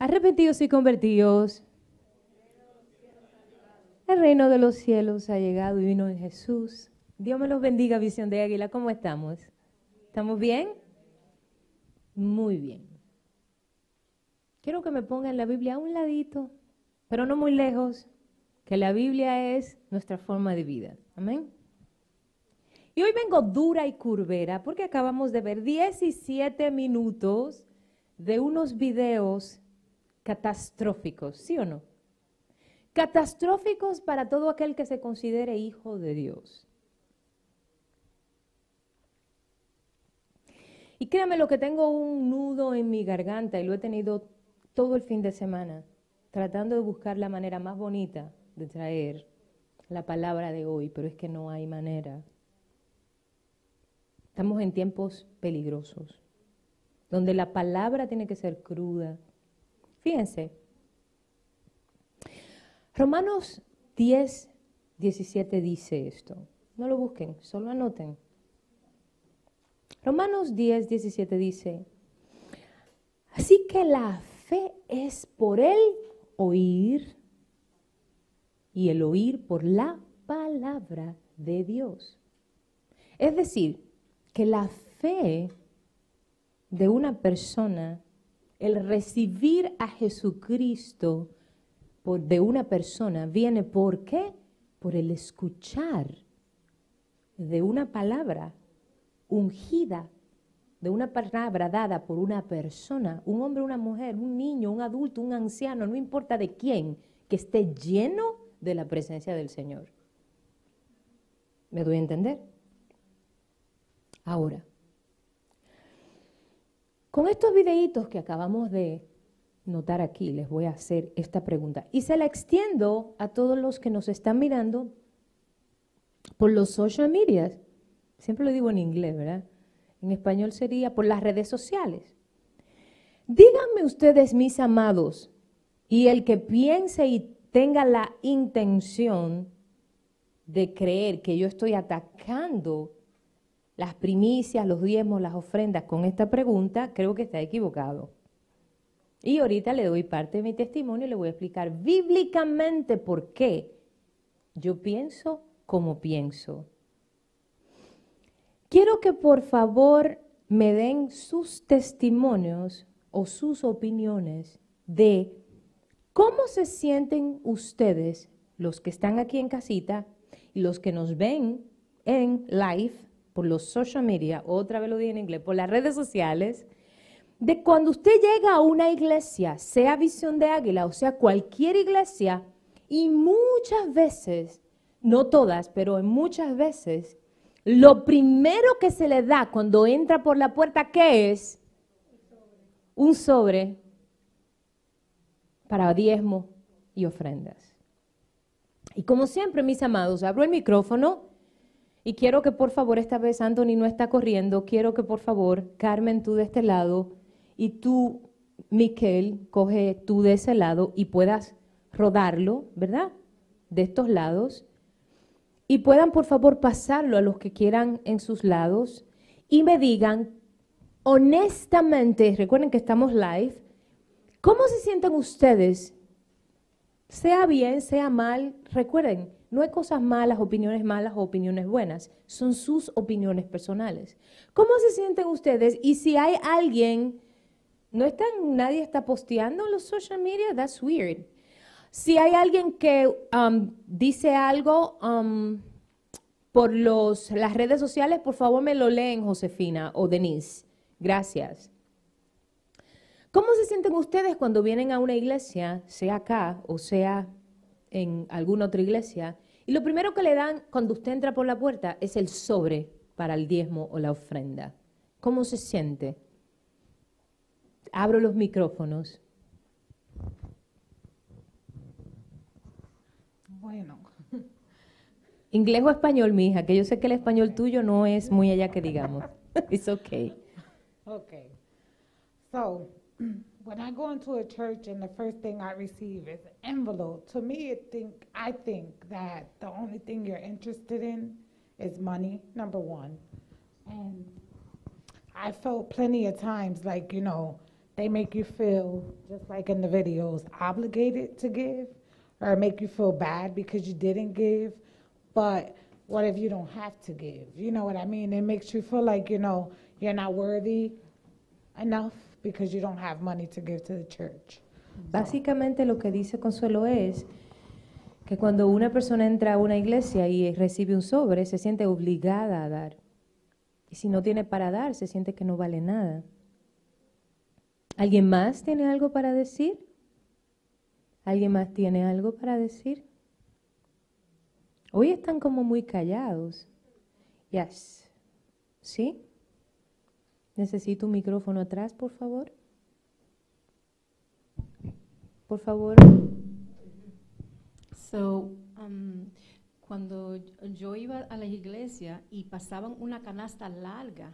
Arrepentidos y convertidos. El reino de los cielos ha llegado y vino en Jesús. Dios me los bendiga, visión de águila. ¿Cómo estamos? ¿Estamos bien? Muy bien. Quiero que me pongan la Biblia a un ladito, pero no muy lejos, que la Biblia es nuestra forma de vida. Amén. Y hoy vengo dura y curvera porque acabamos de ver 17 minutos de unos videos catastróficos, ¿sí o no? Catastróficos para todo aquel que se considere hijo de Dios. Y créame lo que tengo un nudo en mi garganta y lo he tenido todo el fin de semana, tratando de buscar la manera más bonita de traer la palabra de hoy, pero es que no hay manera. Estamos en tiempos peligrosos, donde la palabra tiene que ser cruda. Fíjense, Romanos 10, 17 dice esto. No lo busquen, solo anoten. Romanos 10, 17 dice, así que la fe es por el oír y el oír por la palabra de Dios. Es decir, que la fe de una persona, el recibir a Jesucristo por, de una persona, viene por qué? Por el escuchar de una palabra ungida, de una palabra dada por una persona, un hombre, una mujer, un niño, un adulto, un anciano, no importa de quién, que esté lleno de la presencia del Señor. ¿Me doy a entender? Ahora, con estos videitos que acabamos de notar aquí, les voy a hacer esta pregunta y se la extiendo a todos los que nos están mirando por los social media. Siempre lo digo en inglés, ¿verdad? En español sería por las redes sociales. Díganme ustedes, mis amados, y el que piense y tenga la intención de creer que yo estoy atacando las primicias, los diezmos, las ofrendas con esta pregunta, creo que está equivocado. Y ahorita le doy parte de mi testimonio y le voy a explicar bíblicamente por qué yo pienso como pienso. Quiero que por favor me den sus testimonios o sus opiniones de cómo se sienten ustedes, los que están aquí en casita y los que nos ven en live por los social media, otra vez lo digo en inglés, por las redes sociales, de cuando usted llega a una iglesia, sea Visión de Águila o sea cualquier iglesia, y muchas veces, no todas, pero muchas veces, lo primero que se le da cuando entra por la puerta, ¿qué es? Un sobre para diezmo y ofrendas. Y como siempre, mis amados, abro el micrófono y quiero que por favor, esta vez Anthony no está corriendo, quiero que por favor, Carmen, tú de este lado y tú, Miquel, coge tú de ese lado y puedas rodarlo, ¿verdad? De estos lados. Y puedan por favor pasarlo a los que quieran en sus lados y me digan honestamente, recuerden que estamos live, ¿cómo se sienten ustedes? Sea bien, sea mal, recuerden, no hay cosas malas, opiniones malas o opiniones buenas, son sus opiniones personales. ¿Cómo se sienten ustedes? Y si hay alguien, no están, nadie está posteando en los social media, that's weird. Si hay alguien que um, dice algo um, por los, las redes sociales, por favor me lo leen, Josefina o Denise. Gracias. ¿Cómo se sienten ustedes cuando vienen a una iglesia, sea acá o sea en alguna otra iglesia, y lo primero que le dan cuando usted entra por la puerta es el sobre para el diezmo o la ofrenda. ¿Cómo se siente? Abro los micrófonos. Bueno. Inglés o español, mi hija, que yo sé que el español tuyo no es muy allá que digamos. It's okay. Okay. So, when I go into a church and the first thing I receive is an envelope, to me, it think I think that the only thing you're interested in is money, number one. And I felt plenty of times like, you know, they make you feel, just like in the videos, obligated to give or make you feel bad because you didn't give. But what if you don't have to give? You know what I mean? It makes you feel like, you know, you're not worthy enough because you don't have money to give to the church. Básicamente lo que dice Consuelo es que cuando una persona entra a una iglesia y recibe un sobre, se siente obligada a dar. Y si no tiene para dar, se siente que no vale nada. ¿Alguien más tiene algo para decir? ¿Alguien más tiene algo para decir? Hoy están como muy callados. Yes. ¿Sí? Necesito un micrófono atrás, por favor. Por favor. So, um, cuando yo iba a la iglesia y pasaban una canasta larga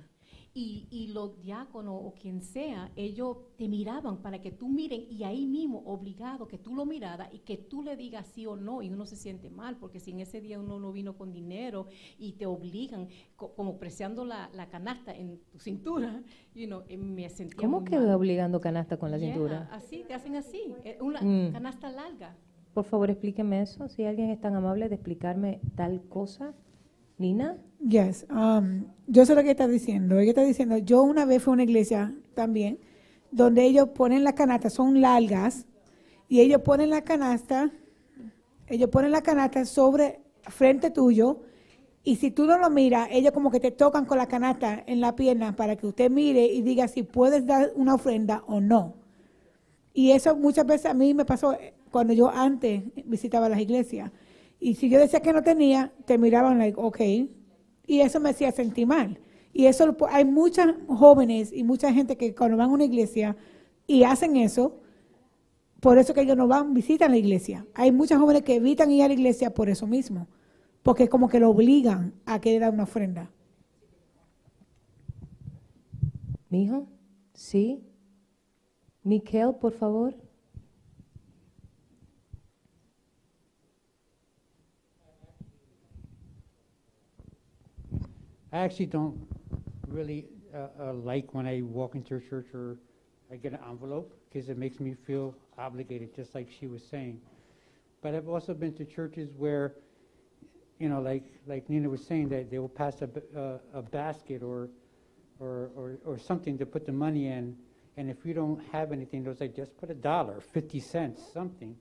y, y los diáconos o quien sea, ellos te miraban para que tú miren y ahí mismo obligado que tú lo miraras y que tú le digas sí o no y uno se siente mal porque si en ese día uno no vino con dinero y te obligan co- como preciando la, la canasta en tu cintura, you know, eh, me sentía ¿Cómo muy que mal. obligando canasta con la Yeah, cintura? Así, te hacen así, eh, una Mm. canasta larga. Por favor, explíqueme eso. Si alguien es tan amable de explicarme tal cosa. Nina. Yes, um, yo sé lo que está diciendo. Ella está diciendo, yo una vez fui a una iglesia también, donde ellos ponen la canasta, son largas, y ellos ponen la canasta, ellos ponen la canasta sobre frente tuyo, y si tú no lo miras, ellos como que te tocan con la canasta en la pierna para que usted mire y diga si puedes dar una ofrenda o no. Y eso muchas veces a mí me pasó eh, cuando yo antes visitaba las iglesias. Y si yo decía que no tenía, te miraban like, ok. Y eso me hacía sentir mal. Y eso hay muchas jóvenes y mucha gente que cuando van a una iglesia y hacen eso, por eso que ellos no van, visitan la iglesia. Hay muchas jóvenes que evitan ir a la iglesia por eso mismo. Porque es como que lo obligan a que le dan una ofrenda. Mijo. Sí. Miquel, por favor. I actually don't really uh, uh, like when I walk into a church or I get an envelope because it makes me feel obligated, just like she was saying. But I've also been to churches where, you know, like like Nina was saying, that they will pass a, uh, a basket or, or or or something to put the money in, and if you don't have anything, they'll say just put a dollar, fifty cents, something,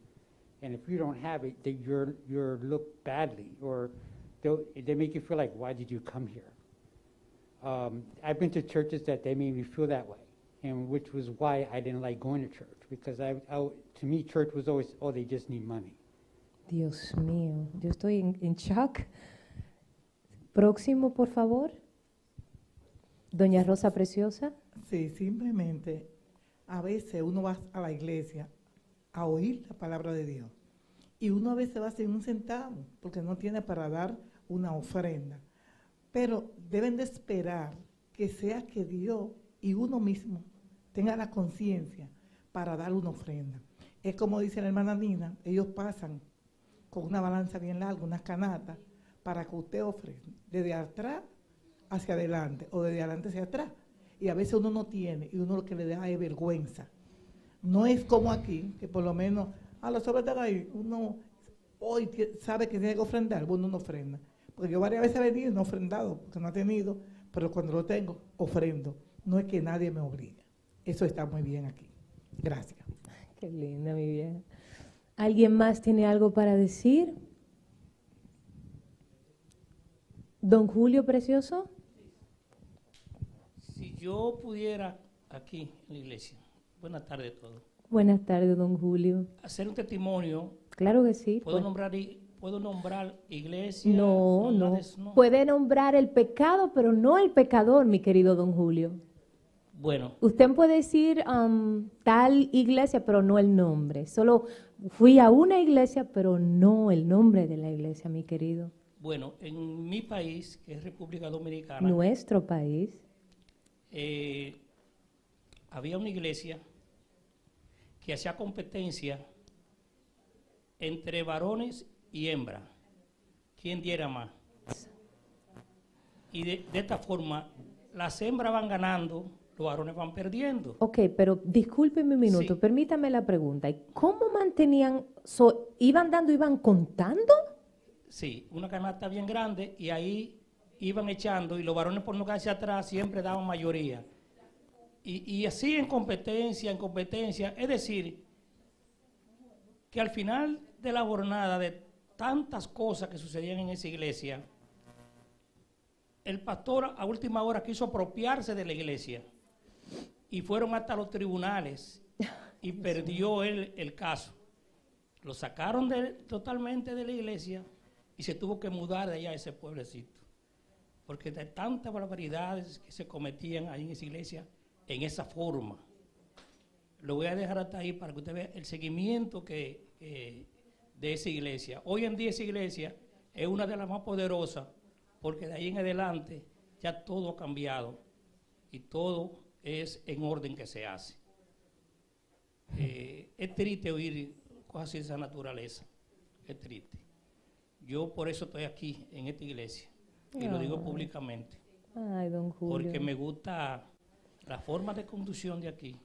and if you don't have it, they, you're you're looked badly, or they make you feel like why did you come here? Um, I've been to churches that they made me feel that way, and which was why I didn't like going to church because I, I to me church was always oh they just need money. Dios mío, yo estoy en, en shock. Próximo, por favor. Doña Rosa Preciosa. Sí, simplemente a veces uno va a la iglesia a oír la palabra de Dios y uno a veces va sin un centavo porque no tiene para dar una ofrenda. Pero deben de esperar que sea que Dios y uno mismo tenga la conciencia para dar una ofrenda. Es como dice la hermana Nina, ellos pasan con una balanza bien larga, unas canatas, para que usted ofrenda desde atrás hacia adelante o desde adelante hacia atrás. Y a veces uno no tiene y uno lo que le da es vergüenza. No es como aquí, que por lo menos, a los sobres ahí, uno hoy sabe que tiene que ofrendar, bueno, uno ofrenda. Porque yo varias veces he venido y no he ofrendado, porque no he tenido, pero cuando lo tengo, ofrendo. No es que nadie me obligue. Eso está muy bien aquí. Gracias. Qué linda, mi vieja. ¿Alguien más tiene algo para decir? Don Julio Precioso. Si yo pudiera aquí en la iglesia, buenas tardes a todos, Buenas tardes, don Julio. hacer un testimonio, Claro que sí. ¿puedo, pues. nombrar, ¿puedo nombrar iglesia? No, no. Puede nombrar el pecado, pero no el pecador, mi querido don Julio. Bueno, Usted puede decir um, tal iglesia, pero no el nombre. Solo fui a una iglesia, pero no el nombre de la iglesia, mi querido. bueno, en mi país, que es República Dominicana, Nuestro país. eh, había una iglesia que hacía competencia entre varones y hembras. ¿Quién diera más? Y de, de esta forma, las hembras van ganando los varones van perdiendo. Ok, pero discúlpeme un minuto, Sí. permítame la pregunta. ¿Y ¿Cómo mantenían, so- iban dando, iban contando? Sí, una canasta bien grande y ahí iban echando y los varones por no quedarse atrás siempre daban mayoría. Y, y así en competencia, en competencia, es decir, que al final de la jornada de tantas cosas que sucedían en esa iglesia, el pastor a última hora quiso apropiarse de la iglesia y fueron hasta los tribunales y perdió él el caso. Lo sacaron de- totalmente de la iglesia y se tuvo que mudar de allá a ese pueblecito. Porque de tantas barbaridades que se cometían ahí en esa iglesia, en esa forma. Lo voy a dejar hasta ahí para que usted vea el seguimiento que, que de esa iglesia. Hoy en día esa iglesia es una de las más poderosas porque de ahí en adelante ya todo ha cambiado y todo es en orden que se hace. Eh, es triste oír cosas de esa naturaleza. Es triste. Yo por eso estoy aquí en esta iglesia y lo digo Ay. públicamente Ay, don Julio. porque me gusta la forma de conducción de aquí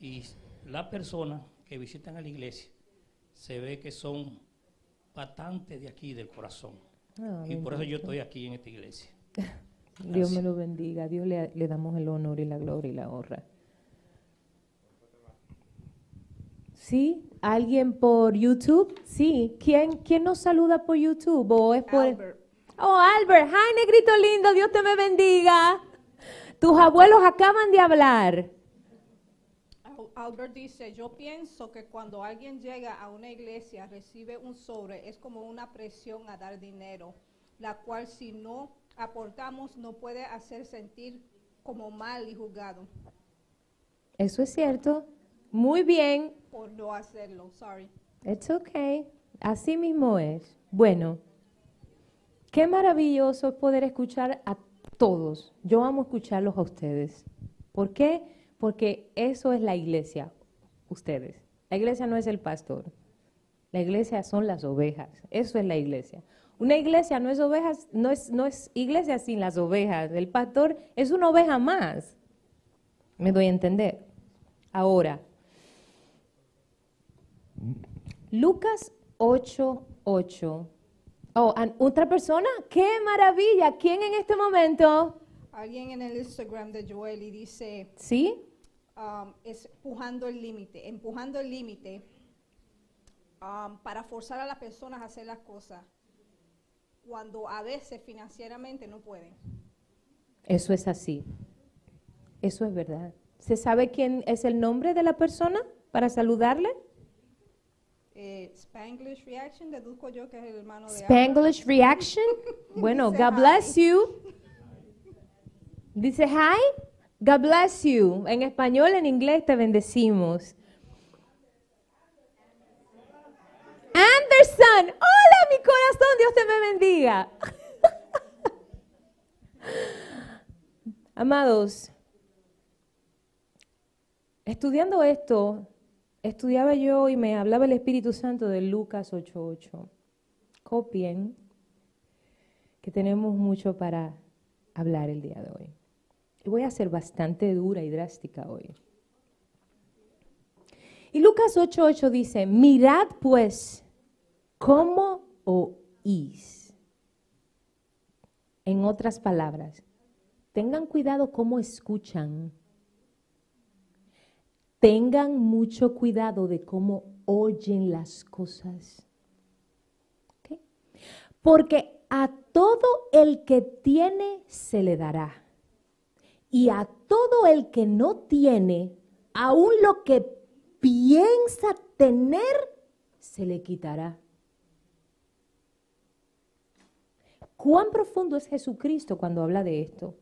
y las personas que visitan a la iglesia se ve que son bastante de aquí del corazón Ah, y por eso yo estoy aquí en esta iglesia. Dios me lo bendiga. Dios le, le damos el honor y la gloria y la honra. ¿Sí? ¿Alguien por YouTube? Sí. ¿Quién, quién nos saluda por YouTube? ¿O es por... Albert. Oh, Albert. Hi, negrito lindo. Dios te me bendiga. Tus abuelos acaban de hablar. Al- Albert dice, yo pienso que cuando alguien llega a una iglesia, recibe un sobre, es como una presión a dar dinero, la cual si no aportamos no puede hacer sentir como mal y juzgado Eso es cierto. Muy bien. por no hacerlo. Sorry. It's okay. Así mismo es. Bueno, qué maravilloso es poder escuchar a todos. Yo amo escucharlos a ustedes. ¿Por qué? Porque eso es la iglesia, ustedes. La iglesia no es el pastor. La iglesia son las ovejas. Eso es la iglesia. Una iglesia no es ovejas, no es, no es iglesia sin las ovejas. El pastor es una oveja más. Me doy a entender. Ahora, Lucas 8, 8. Oh, otra persona, qué maravilla. ¿Quién en este momento? Alguien en el Instagram de Joel y dice, ¿Sí? Um, es empujando el límite, empujando el límite um, para forzar a las personas a hacer las cosas cuando a veces financieramente no pueden. Eso es así. Eso es verdad. ¿Se sabe quién es el nombre de la persona para saludarle? Eh, Spanglish Reaction, deduzco yo que es el hermano de. Spanglish Reaction. Bueno, Dice God hi. bless you. Dice hi. God bless you. En español, en inglés te bendecimos. Anderson. Hola, mi corazón. Dios te me bendiga. Amados, estudiando esto, estudiaba yo y me hablaba el Espíritu Santo de Lucas 8:8. Copien que tenemos mucho para hablar el día de hoy. Voy a ser bastante dura y drástica hoy. Y Lucas 8:8 dice, mirad pues cómo oís. En otras palabras, tengan cuidado cómo escuchan. Tengan mucho cuidado de cómo oyen las cosas. Porque a todo el que tiene se le dará. Y a todo el que no tiene, aún lo que piensa tener, se le quitará. ¿Cuán profundo es Jesucristo cuando habla de esto?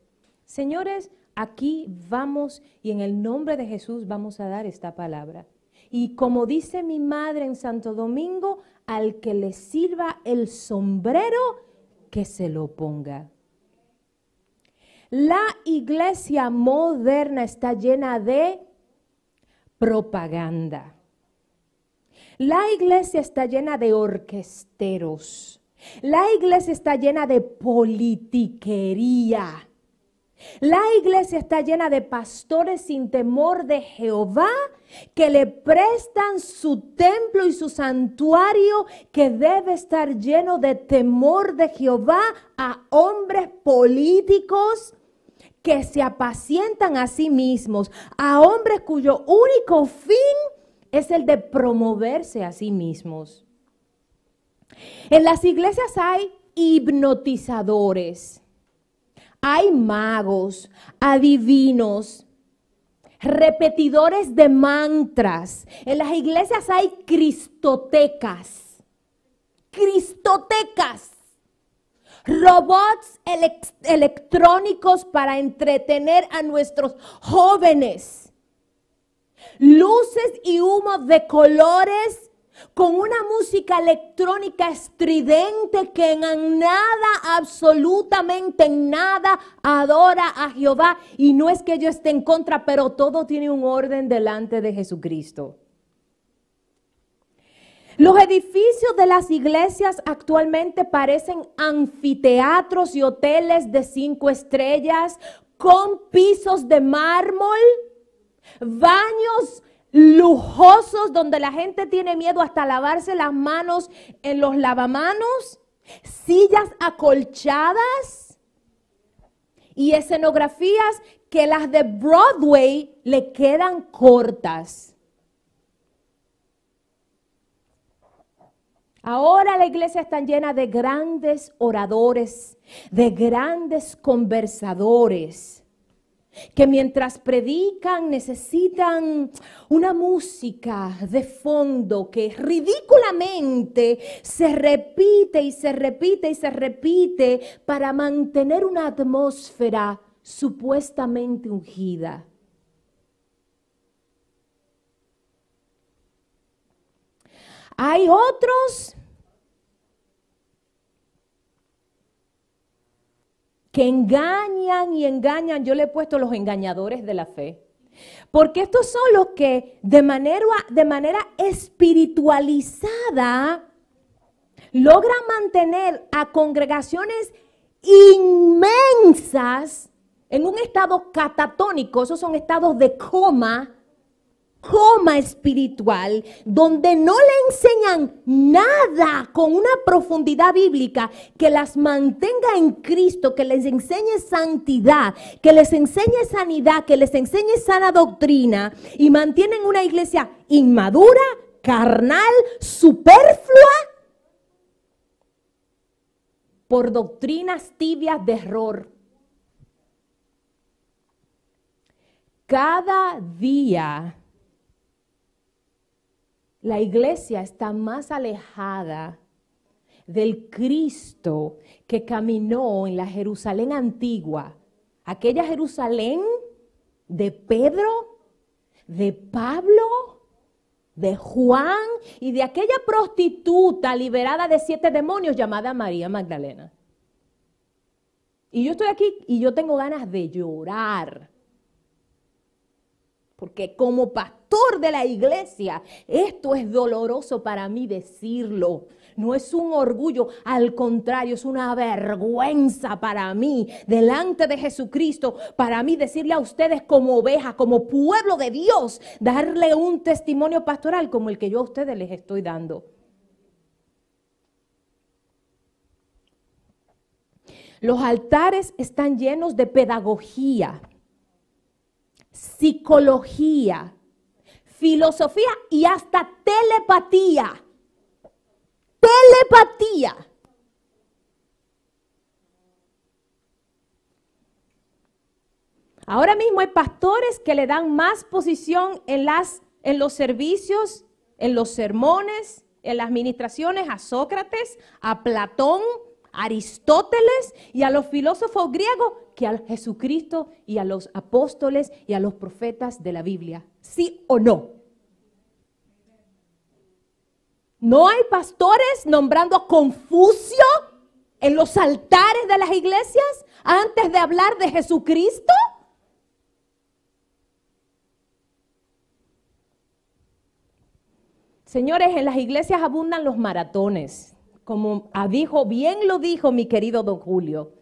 Señores, aquí vamos y en el nombre de Jesús vamos a dar esta palabra. Y como dice mi madre en Santo Domingo, al que le sirva el sombrero, que se lo ponga. La iglesia moderna está llena de propaganda. La iglesia está llena de orquesteros. La iglesia está llena de politiquería. La iglesia está llena de pastores sin temor de Jehová que le prestan su templo y su santuario que debe estar lleno de temor de Jehová a hombres políticos que se apacientan a sí mismos, a hombres cuyo único fin es el de promoverse a sí mismos. En las iglesias hay hipnotizadores, hay magos, adivinos, repetidores de mantras. En las iglesias hay cristotecas, cristotecas, robots elec- electrónicos para entretener a nuestros jóvenes, luces y humo de colores con una música electrónica estridente que en nada, absolutamente en nada, adora a Jehová. Y no es que yo esté en contra, pero todo tiene un orden delante de Jesucristo. Los edificios de las iglesias actualmente parecen anfiteatros y hoteles de cinco estrellas con pisos de mármol, baños lujosos donde la gente tiene miedo hasta lavarse las manos en los lavamanos, sillas acolchadas y escenografías que las de Broadway le quedan cortas. Ahora la iglesia está llena de grandes oradores, de grandes conversadores, que mientras predican necesitan una música de fondo que ridículamente se repite y se repite y se repite para mantener una atmósfera supuestamente ungida. Hay otros que engañan y engañan. Yo le he puesto los engañadores de la fe. Porque estos son los que de manera, de manera espiritualizada logran mantener a congregaciones inmensas en un estado catatónico. Esos son estados de coma coma espiritual donde no le enseñan nada con una profundidad bíblica que las mantenga en Cristo, que les enseñe santidad, que les enseñe sanidad, que les enseñe sana doctrina y mantienen una iglesia inmadura, carnal, superflua por doctrinas tibias de error. Cada día la iglesia está más alejada del Cristo que caminó en la Jerusalén antigua, aquella Jerusalén de Pedro, de Pablo, de Juan y de aquella prostituta liberada de siete demonios llamada María Magdalena. Y yo estoy aquí y yo tengo ganas de llorar. Porque como pastor de la iglesia, esto es doloroso para mí decirlo. No es un orgullo, al contrario, es una vergüenza para mí, delante de Jesucristo, para mí decirle a ustedes como ovejas, como pueblo de Dios, darle un testimonio pastoral como el que yo a ustedes les estoy dando. Los altares están llenos de pedagogía, psicología, filosofía y hasta telepatía. Telepatía. Ahora mismo hay pastores que le dan más posición en, las, en los servicios, en los sermones, en las administraciones a Sócrates, a Platón, a Aristóteles y a los filósofos griegos que a Jesucristo y a los apóstoles y a los profetas de la Biblia. ¿Sí o no? ¿No hay pastores nombrando a Confucio en los altares de las iglesias antes de hablar de Jesucristo? Señores, en las iglesias abundan los maratones, como dijo, bien lo dijo mi querido don Julio.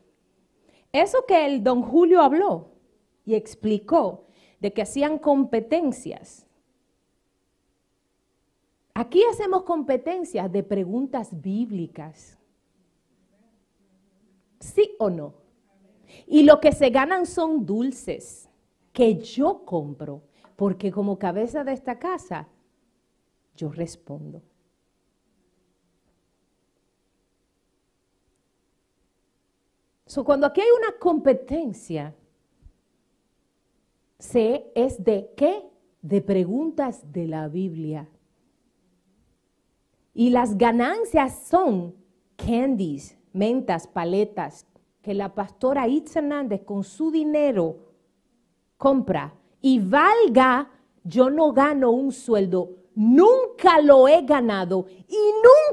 Eso que el don Julio habló y explicó de que hacían competencias. Aquí hacemos competencias de preguntas bíblicas. ¿Sí o no? Y lo que se ganan son dulces que yo compro, porque como cabeza de esta casa, yo respondo. So, cuando aquí hay una competencia, se es de qué? De preguntas de la Biblia. Y las ganancias son candies, mentas, paletas, que la pastora Itza Hernández con su dinero compra y valga, yo no gano un sueldo, nunca lo he ganado y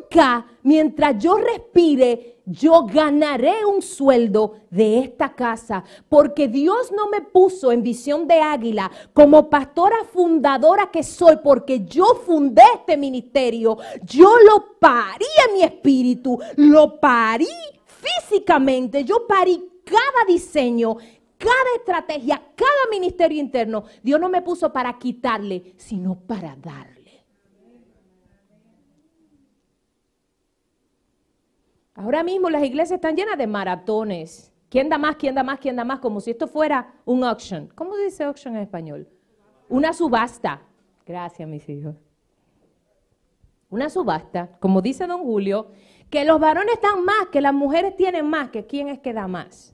nunca mientras yo respire yo ganaré un sueldo de esta casa, porque Dios no me puso en visión de águila como pastora fundadora que soy, porque yo fundé este ministerio, yo lo parí en mi espíritu, lo parí físicamente, yo parí cada diseño, cada estrategia, cada ministerio interno. Dios no me puso para quitarle, sino para darle. Ahora mismo las iglesias están llenas de maratones. ¿Quién da más? ¿Quién da más? ¿Quién da más? Como si esto fuera un auction. ¿Cómo dice auction en español? Una subasta. Gracias, mis hijos. Una subasta, como dice don Julio, que los varones están más, que las mujeres tienen más, que quién es que da más.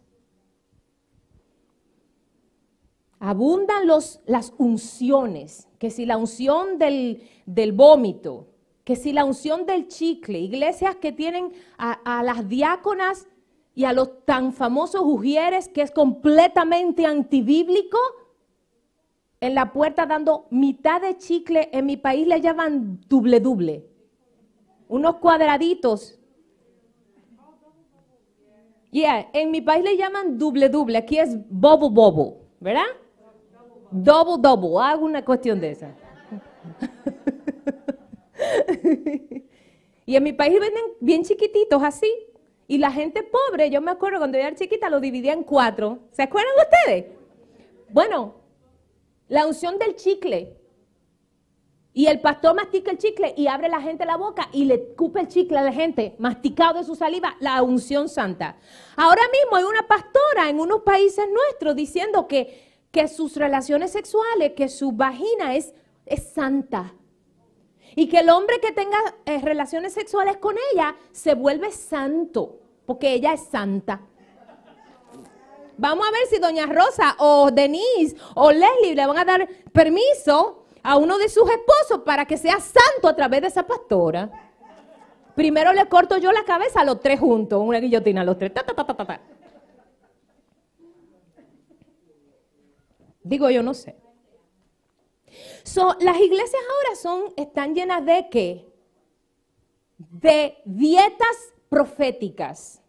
Abundan los, las unciones, que si la unción del, del vómito, que si la unción del chicle, iglesias que tienen a, las diáconas y a los tan famosos ujieres, que es completamente antibíblico, en la puerta dando mitad de chicle, en mi país le llaman doble doble, unos cuadraditos. Yeah, en mi país le llaman doble doble, aquí es bobo bobo, ¿verdad? Double double, hago una cuestión de esa. y en mi país venden bien chiquititos así. Y la gente pobre, yo me acuerdo cuando yo era chiquita, lo dividía en cuatro. ¿Se acuerdan ustedes? Bueno, la unción del chicle. Y el pastor mastica el chicle y abre la gente la boca y le cupe el chicle a la gente, masticado de su saliva, la unción santa. Ahora mismo hay una pastora en unos países nuestros diciendo que, que sus relaciones sexuales, que su vagina es, es santa. Y que el hombre que tenga eh, relaciones sexuales con ella se vuelve santo, porque ella es santa. Vamos a ver si doña Rosa o Denise o Leslie le van a dar permiso a uno de sus esposos para que sea santo a través de esa pastora. Primero le corto yo la cabeza a los tres juntos, una guillotina a los tres. Digo yo, no sé. So, las iglesias ahora son, están llenas de qué? De dietas proféticas,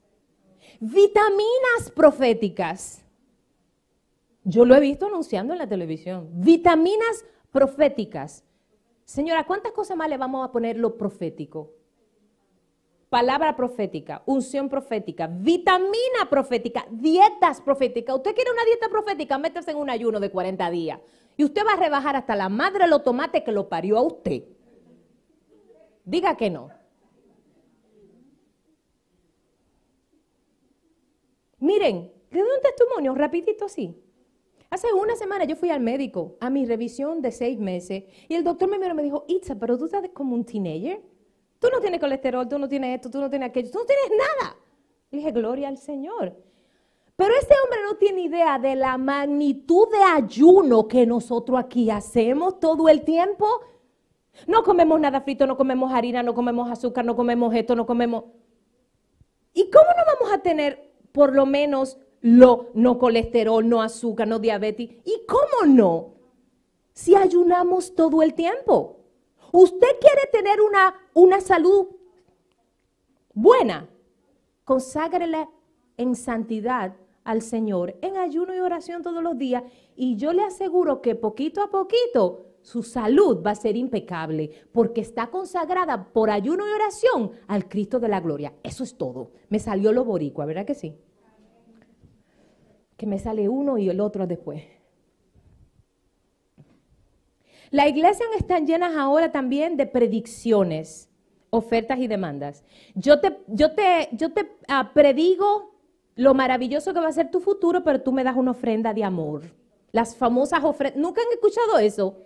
vitaminas proféticas. Yo lo he visto anunciando en la televisión. Vitaminas proféticas. Señora, ¿cuántas cosas más le vamos a poner lo profético? Palabra profética, unción profética, vitamina profética, dietas proféticas. ¿Usted quiere una dieta profética? Métase en un ayuno de 40 días. Y usted va a rebajar hasta la madre de los tomates que lo parió a usted. Diga que no. Miren, le doy un testimonio rapidito así. Hace una semana yo fui al médico a mi revisión de seis meses y el doctor me miró y me dijo, Itza, pero tú estás como un teenager. Tú no tienes colesterol, tú no tienes esto, tú no tienes aquello, tú no tienes nada. Le dije, gloria al Señor. Pero ese hombre no tiene idea de la magnitud de ayuno que nosotros aquí hacemos todo el tiempo. No comemos nada frito, no comemos harina, no comemos azúcar, no comemos esto, no comemos... ¿Y cómo no vamos a tener por lo menos lo no colesterol, no azúcar, no diabetes? ¿Y cómo no? Si ayunamos todo el tiempo. Usted quiere tener una, una salud buena, conságrele en santidad al Señor en ayuno y oración todos los días y yo le aseguro que poquito a poquito su salud va a ser impecable porque está consagrada por ayuno y oración al Cristo de la gloria. Eso es todo. Me salió lo boricua, ¿verdad que sí? que me sale uno y el otro después. La iglesia están llenas ahora también de predicciones, ofertas y demandas. Yo te, yo te, yo te ah, predigo lo maravilloso que va a ser tu futuro, pero tú me das una ofrenda de amor. Las famosas ofrendas. ¿Nunca han escuchado eso?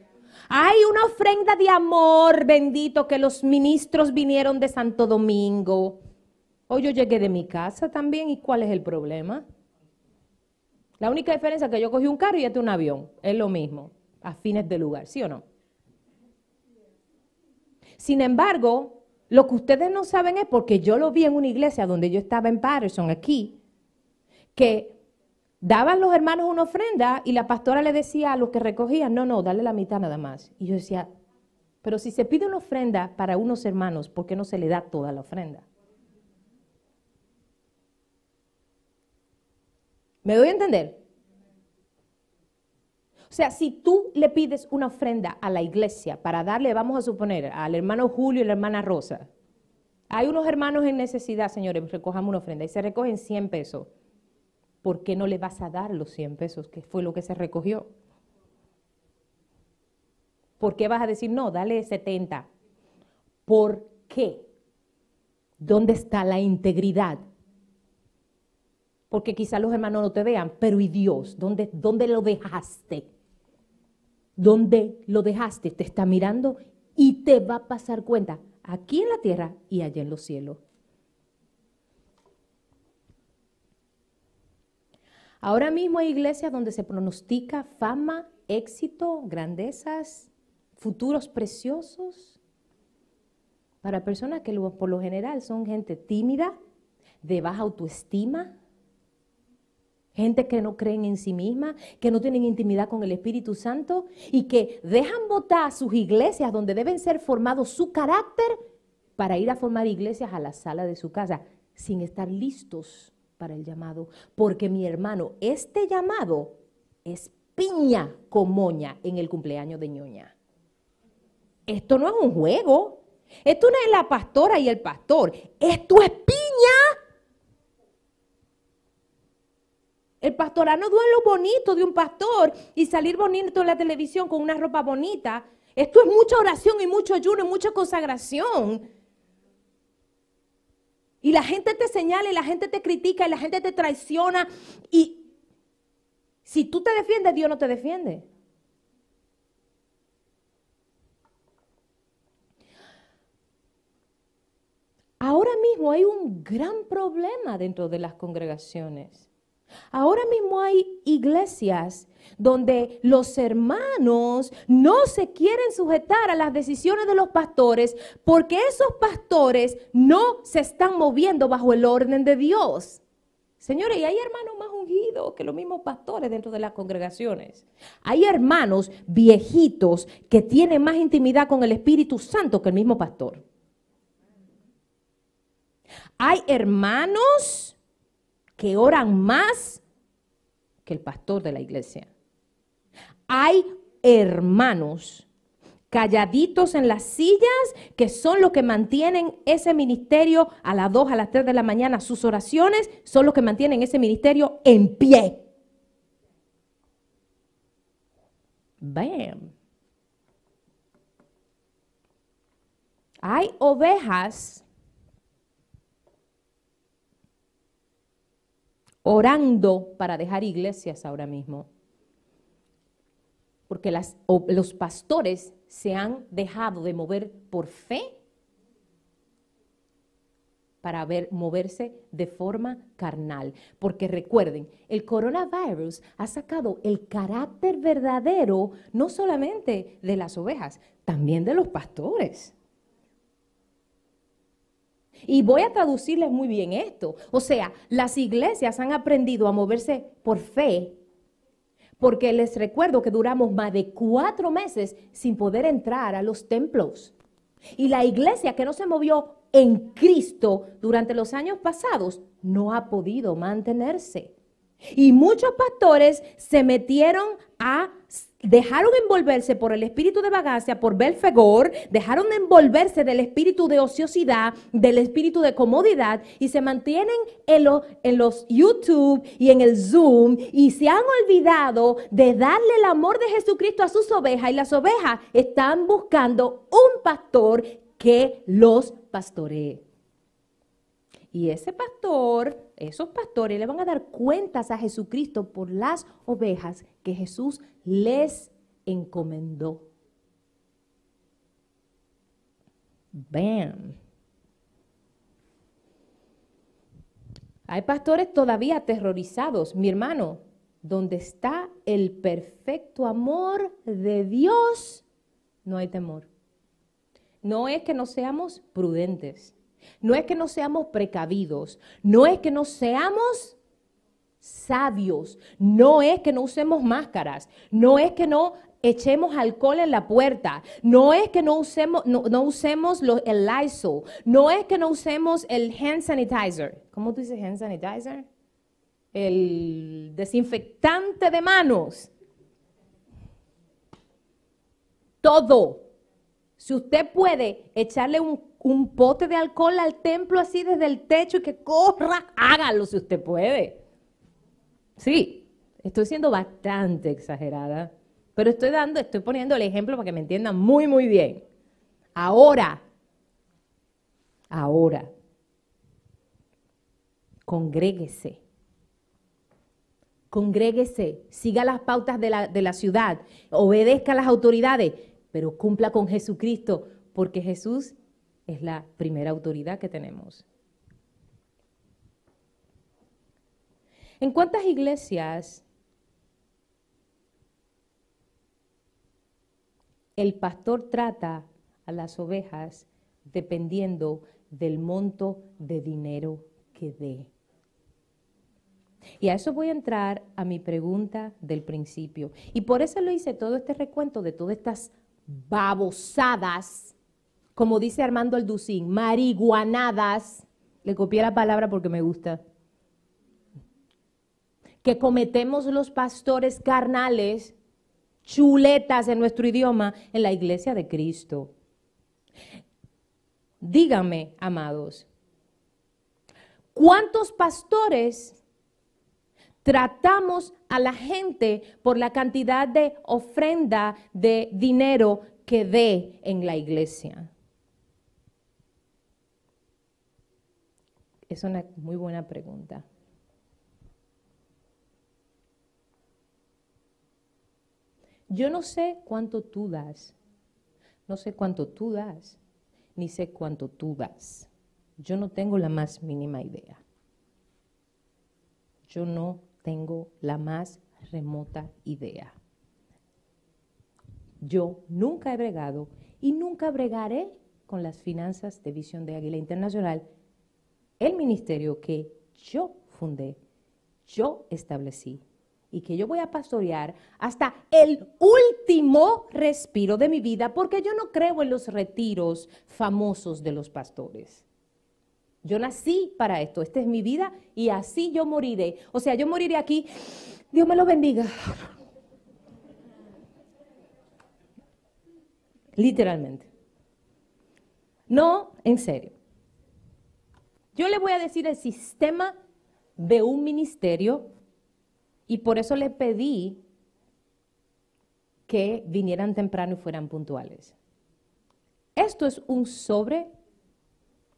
Hay una ofrenda de amor bendito que los ministros vinieron de Santo Domingo. Hoy yo llegué de mi casa también. ¿Y cuál es el problema? La única diferencia es que yo cogí un carro y este un avión. Es lo mismo, a fines de lugar, ¿sí o no? Sin embargo, lo que ustedes no saben es porque yo lo vi en una iglesia donde yo estaba en Patterson, aquí, que daban los hermanos una ofrenda y la pastora le decía a los que recogían, no, no, dale la mitad nada más. Y yo decía, pero si se pide una ofrenda para unos hermanos, ¿por qué no se le da toda la ofrenda? ¿Me doy a entender? O sea, si tú le pides una ofrenda a la iglesia para darle, vamos a suponer, al hermano Julio y la hermana Rosa, hay unos hermanos en necesidad, señores, recojamos una ofrenda y se recogen 100 pesos. ¿Por qué no le vas a dar los 100 pesos, que fue lo que se recogió? ¿Por qué vas a decir, no, dale 70? ¿Por qué? ¿Dónde está la integridad? porque quizás los hermanos no te vean, pero ¿y Dios? ¿Dónde, ¿Dónde lo dejaste? ¿Dónde lo dejaste? Te está mirando y te va a pasar cuenta aquí en la tierra y allá en los cielos. Ahora mismo hay iglesias donde se pronostica fama, éxito, grandezas, futuros preciosos. Para personas que por lo general son gente tímida, de baja autoestima, gente que no creen en sí misma, que no tienen intimidad con el Espíritu Santo y que dejan votar sus iglesias donde deben ser formados su carácter para ir a formar iglesias a la sala de su casa sin estar listos para el llamado. Porque mi hermano, este llamado es piña con moña en el cumpleaños de ñoña. Esto no es un juego. Esto no es la pastora y el pastor. Esto es piña El pastorano duele lo bonito de un pastor y salir bonito en la televisión con una ropa bonita. Esto es mucha oración y mucho ayuno y mucha consagración. Y la gente te señala y la gente te critica y la gente te traiciona. Y si tú te defiendes, Dios no te defiende. Ahora mismo hay un gran problema dentro de las congregaciones. Ahora mismo hay iglesias donde los hermanos no se quieren sujetar a las decisiones de los pastores porque esos pastores no se están moviendo bajo el orden de Dios. Señores, y hay hermanos más ungidos que los mismos pastores dentro de las congregaciones. Hay hermanos viejitos que tienen más intimidad con el Espíritu Santo que el mismo pastor. Hay hermanos que oran más que el pastor de la iglesia. Hay hermanos calladitos en las sillas que son los que mantienen ese ministerio a las 2, a las 3 de la mañana. Sus oraciones son los que mantienen ese ministerio en pie. Bam. Hay ovejas orando para dejar iglesias ahora mismo. Porque las, los pastores se han dejado de mover por fe para ver, moverse de forma carnal. Porque recuerden, el coronavirus ha sacado el carácter verdadero no solamente de las ovejas, también de los pastores. Y voy a traducirles muy bien esto. O sea, las iglesias han aprendido a moverse por fe, porque les recuerdo que duramos más de cuatro meses sin poder entrar a los templos. Y la iglesia que no se movió en Cristo durante los años pasados no ha podido mantenerse. Y muchos pastores se metieron a, dejaron envolverse por el espíritu de vagancia, por Belfegor, dejaron de envolverse del espíritu de ociosidad, del espíritu de comodidad y se mantienen en, en los YouTube y en el Zoom y se han olvidado de darle el amor de Jesucristo a sus ovejas y las ovejas están buscando un pastor que los pastoree. Y ese pastor, esos pastores le van a dar cuentas a Jesucristo por las ovejas que Jesús les encomendó. Bam. Hay pastores todavía aterrorizados, mi hermano, donde está el perfecto amor de Dios, no hay temor. No es que no seamos prudentes, no es que no seamos precavidos, no es que no seamos sabios, no es que no usemos máscaras, no es que no echemos alcohol en la puerta, no es que no usemos, no, no usemos el Lysol, no es que no usemos el hand sanitizer. ¿Cómo tú dices hand sanitizer? El desinfectante de manos. Todo. Si usted puede echarle un, un pote de alcohol al templo así desde el techo y que corra, hágalo si usted puede. Sí, estoy siendo bastante exagerada, pero estoy dando, estoy poniendo el ejemplo para que me entiendan muy, muy bien. Ahora, ahora, congréguese. Congréguese, siga las pautas de la, de la ciudad, obedezca a las autoridades, pero cumpla con Jesucristo, porque Jesús es la primera autoridad que tenemos. ¿En cuántas iglesias el pastor trata a las ovejas dependiendo del monto de dinero que dé? Y a eso voy a entrar a mi pregunta del principio. Y por eso lo hice todo este recuento de todas estas babosadas, como dice Armando Alducín, marihuanadas. Le copié la palabra porque me gusta que cometemos los pastores carnales, chuletas en nuestro idioma, en la iglesia de Cristo. Díganme, amados, ¿cuántos pastores tratamos a la gente por la cantidad de ofrenda de dinero que dé en la iglesia? Es una muy buena pregunta. Yo no sé cuánto tú das, no sé cuánto tú das, ni sé cuánto tú das. Yo no tengo la más mínima idea. Yo no tengo la más remota idea. Yo nunca he bregado y nunca bregaré con las finanzas de Visión de Águila Internacional, el ministerio que yo fundé, yo establecí y que yo voy a pastorear hasta el último respiro de mi vida, porque yo no creo en los retiros famosos de los pastores. Yo nací para esto, esta es mi vida y así yo moriré. O sea, yo moriré aquí, Dios me lo bendiga. Literalmente. No, en serio. Yo le voy a decir el sistema de un ministerio y por eso le pedí que vinieran temprano y fueran puntuales. Esto es un sobre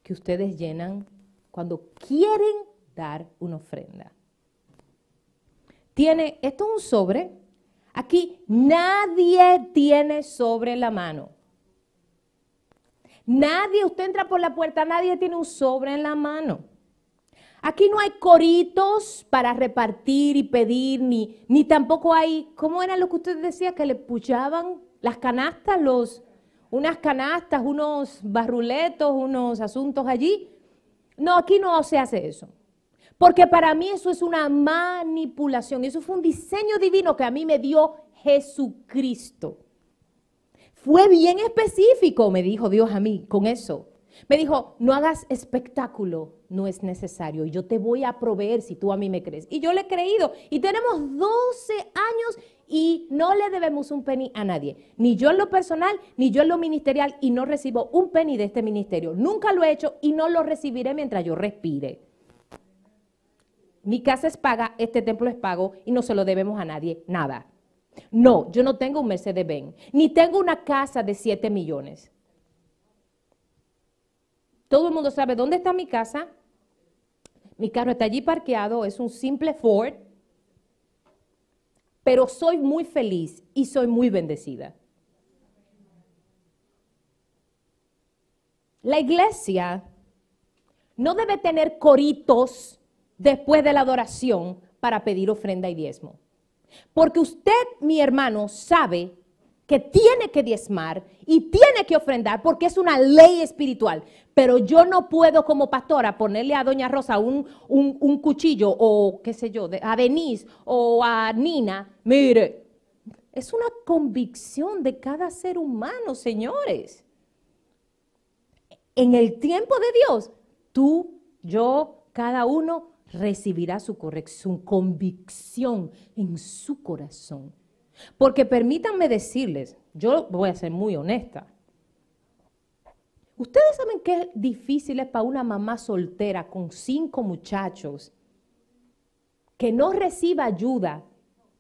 que ustedes llenan cuando quieren dar una ofrenda. Tiene, esto es un sobre. Aquí nadie tiene sobre la mano. Nadie, usted entra por la puerta, nadie tiene un sobre en la mano. Aquí no hay coritos para repartir y pedir, ni, ni tampoco hay, ¿cómo era lo que usted decía? Que le puchaban las canastas, los, unas canastas, unos barruletos, unos asuntos allí. No, aquí no se hace eso. Porque para mí eso es una manipulación. Eso fue un diseño divino que a mí me dio Jesucristo. Fue bien específico, me dijo Dios a mí, con eso. Me dijo, no hagas espectáculo, no es necesario. Yo te voy a proveer si tú a mí me crees. Y yo le he creído. Y tenemos 12 años y no le debemos un penny a nadie. Ni yo en lo personal, ni yo en lo ministerial. Y no recibo un penny de este ministerio. Nunca lo he hecho y no lo recibiré mientras yo respire. Mi casa es paga, este templo es pago y no se lo debemos a nadie, nada. No, yo no tengo un Mercedes-Benz, ni tengo una casa de 7 millones. Todo el mundo sabe dónde está mi casa. Mi carro está allí parqueado, es un simple Ford. Pero soy muy feliz y soy muy bendecida. La iglesia no debe tener coritos después de la adoración para pedir ofrenda y diezmo. Porque usted, mi hermano, sabe que tiene que diezmar y tiene que ofrendar porque es una ley espiritual. Pero yo no puedo como pastora ponerle a Doña Rosa un, un, cuchillo o qué sé yo, a Denise o a Nina. Mire, es una convicción de cada ser humano, señores. En el tiempo de Dios, tú, yo, cada uno recibirá su corrección, convicción en su corazón. Porque permítanme decirles, yo voy a ser muy honesta. Ustedes saben qué difícil es para una mamá soltera con cinco muchachos que no reciba ayuda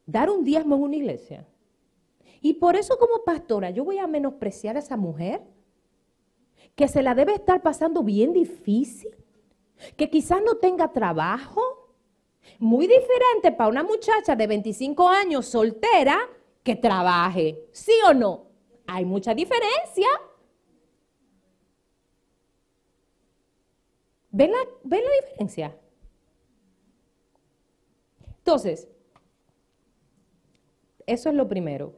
dar un diezmo en una iglesia. Y por eso como pastora yo voy a menospreciar a esa mujer que se la debe estar pasando bien difícil que quizás no tenga trabajo. Muy diferente para una muchacha de 25 años soltera que trabaje. ¿Sí o no? Hay mucha diferencia. ¿Ven la, ¿Ven la diferencia? Entonces, eso es lo primero.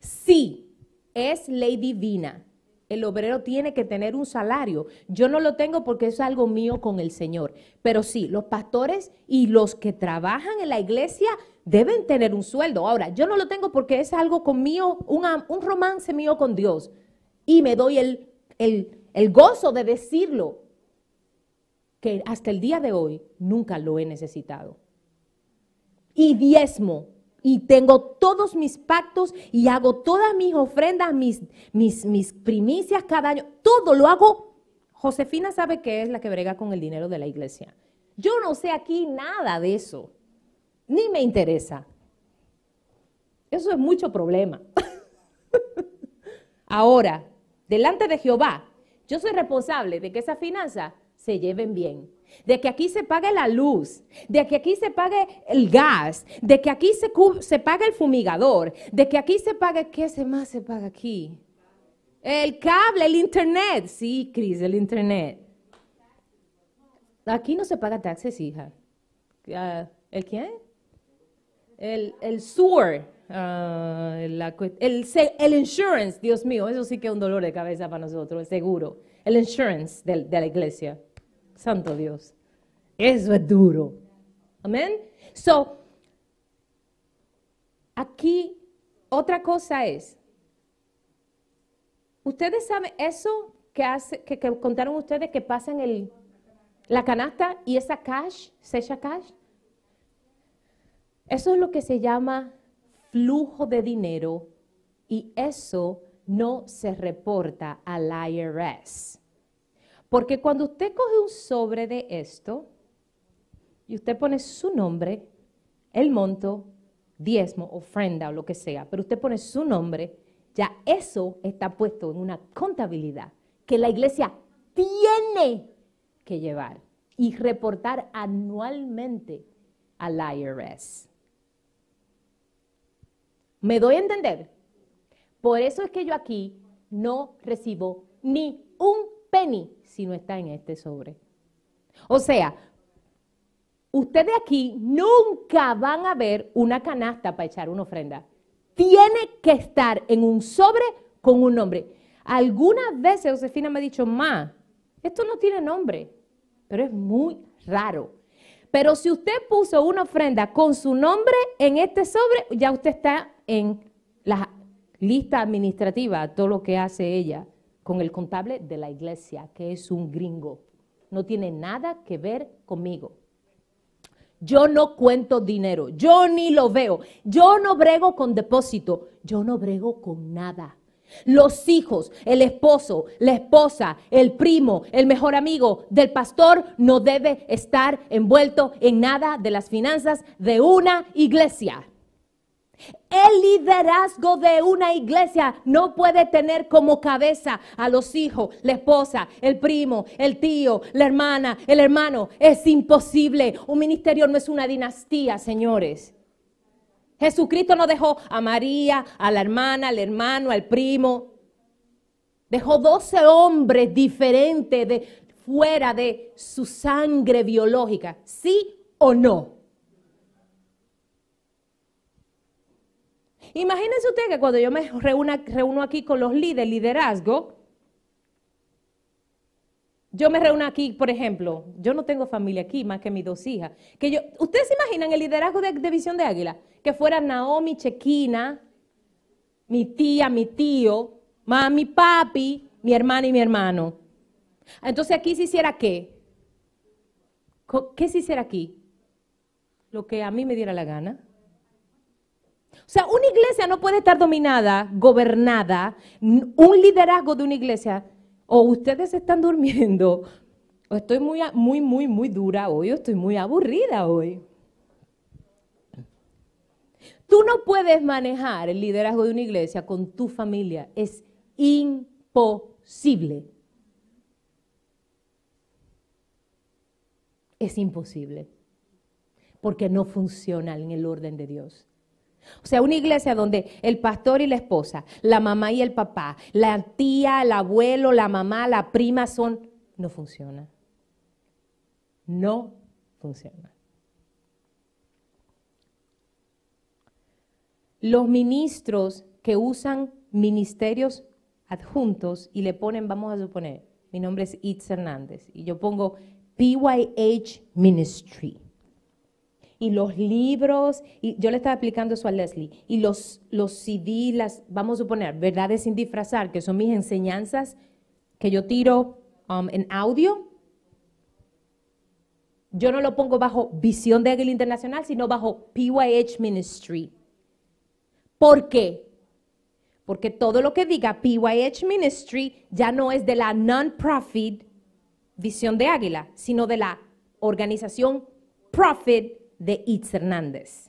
Sí, es ley divina el obrero tiene que tener un salario. Yo no lo tengo porque es algo mío con el Señor. Pero sí, los pastores y los que trabajan en la iglesia deben tener un sueldo. Ahora, yo no lo tengo porque es algo conmigo, un, un romance mío con Dios. Y me doy el, el, el gozo de decirlo, que hasta el día de hoy nunca lo he necesitado. Y diezmo y tengo todos mis pactos y hago todas mis ofrendas, mis, mis, mis primicias cada año. Todo lo hago. Josefina sabe que es la que brega con el dinero de la iglesia. Yo no sé aquí nada de eso. Ni me interesa. Eso es mucho problema. Ahora, delante de Jehová, yo soy responsable de que esas finanzas se lleven bien de que aquí se pague la luz, de que aquí se pague el gas, de que aquí se, se pague el fumigador, de que aquí se pague, ¿qué más se paga aquí? El cable, el internet. Sí, Cris, el internet. Aquí no se paga taxes, hija. Ah, ¿El quién? El, el sewer. Ah, el, el, insurance, Dios mío, eso sí que es un dolor de cabeza para nosotros, el seguro. El insurance de la iglesia. Santo Dios. Eso es duro. Amén. So, aquí otra cosa es, ustedes saben eso que, hace, que, contaron ustedes que pasa en el, la canasta y esa cash, se echa cash. Eso es lo que se llama flujo de dinero y eso no se reporta al IRS. Porque cuando usted coge un sobre de esto y usted pone su nombre, el monto, diezmo, ofrenda o lo que sea, pero usted pone su nombre, ya eso está puesto en una contabilidad que la iglesia tiene que llevar y reportar anualmente al IRS. ¿Me doy a entender? Por eso es que yo aquí no recibo ni un penny si no está en este sobre. O sea, ustedes aquí nunca van a ver una canasta para echar una ofrenda. Tiene que estar en un sobre con un nombre. Algunas veces Josefina me ha dicho, ma, esto no tiene nombre, pero es muy raro. Pero si usted puso una ofrenda con su nombre en este sobre, ya usted está en la lista administrativa, todo lo que hace ella con el contable de la iglesia, que es un gringo. No tiene nada que ver conmigo. Yo no cuento dinero, yo ni lo veo, yo no brego con depósito, yo no brego con nada. Los hijos, el esposo, la esposa, el primo, el mejor amigo del pastor no debe estar envuelto en nada de las finanzas de una iglesia. El liderazgo de una iglesia no puede tener como cabeza a los hijos, la esposa, el primo, el tío, la hermana, el hermano. Es imposible. Un ministerio no es una dinastía, señores. Jesucristo no dejó a María, a la hermana, al hermano, al primo. Dejó doce hombres diferentes de fuera de su sangre biológica. ¿Sí o no? Imagínense usted que cuando yo me reúno aquí con los líderes, liderazgo, yo me reúno aquí, por ejemplo, yo no tengo familia aquí más que mis dos hijas. Que yo, ¿Ustedes se imaginan el liderazgo de, de Visión de Águila? Que fuera Naomi, Chequina, mi tía, mi tío, mami, papi, mi hermana y mi hermano. Entonces aquí se hiciera qué? ¿Qué se hiciera aquí? Lo que a mí me diera la gana. O sea, una iglesia no puede estar dominada, gobernada, un liderazgo de una iglesia, o ustedes están durmiendo, o estoy muy, muy, muy, muy dura hoy, o estoy muy aburrida hoy. Tú no puedes manejar el liderazgo de una iglesia con tu familia, es imposible. Es imposible, porque no funciona en el orden de Dios. O sea, una iglesia donde el pastor y la esposa, la mamá y el papá, la tía, el abuelo, la mamá, la prima son... No funciona. No funciona. Los ministros que usan ministerios adjuntos y le ponen, vamos a suponer, mi nombre es Itz Hernández y yo pongo PYH Ministry y los libros, y yo le estaba explicando eso a Leslie, y los, los CD, las, vamos a suponer, verdades sin disfrazar, que son mis enseñanzas que yo tiro um, en audio, yo no lo pongo bajo Visión de Águila Internacional, sino bajo PYH Ministry. ¿Por qué? Porque todo lo que diga PYH Ministry ya no es de la non-profit Visión de Águila, sino de la organización profit de Itz Hernández.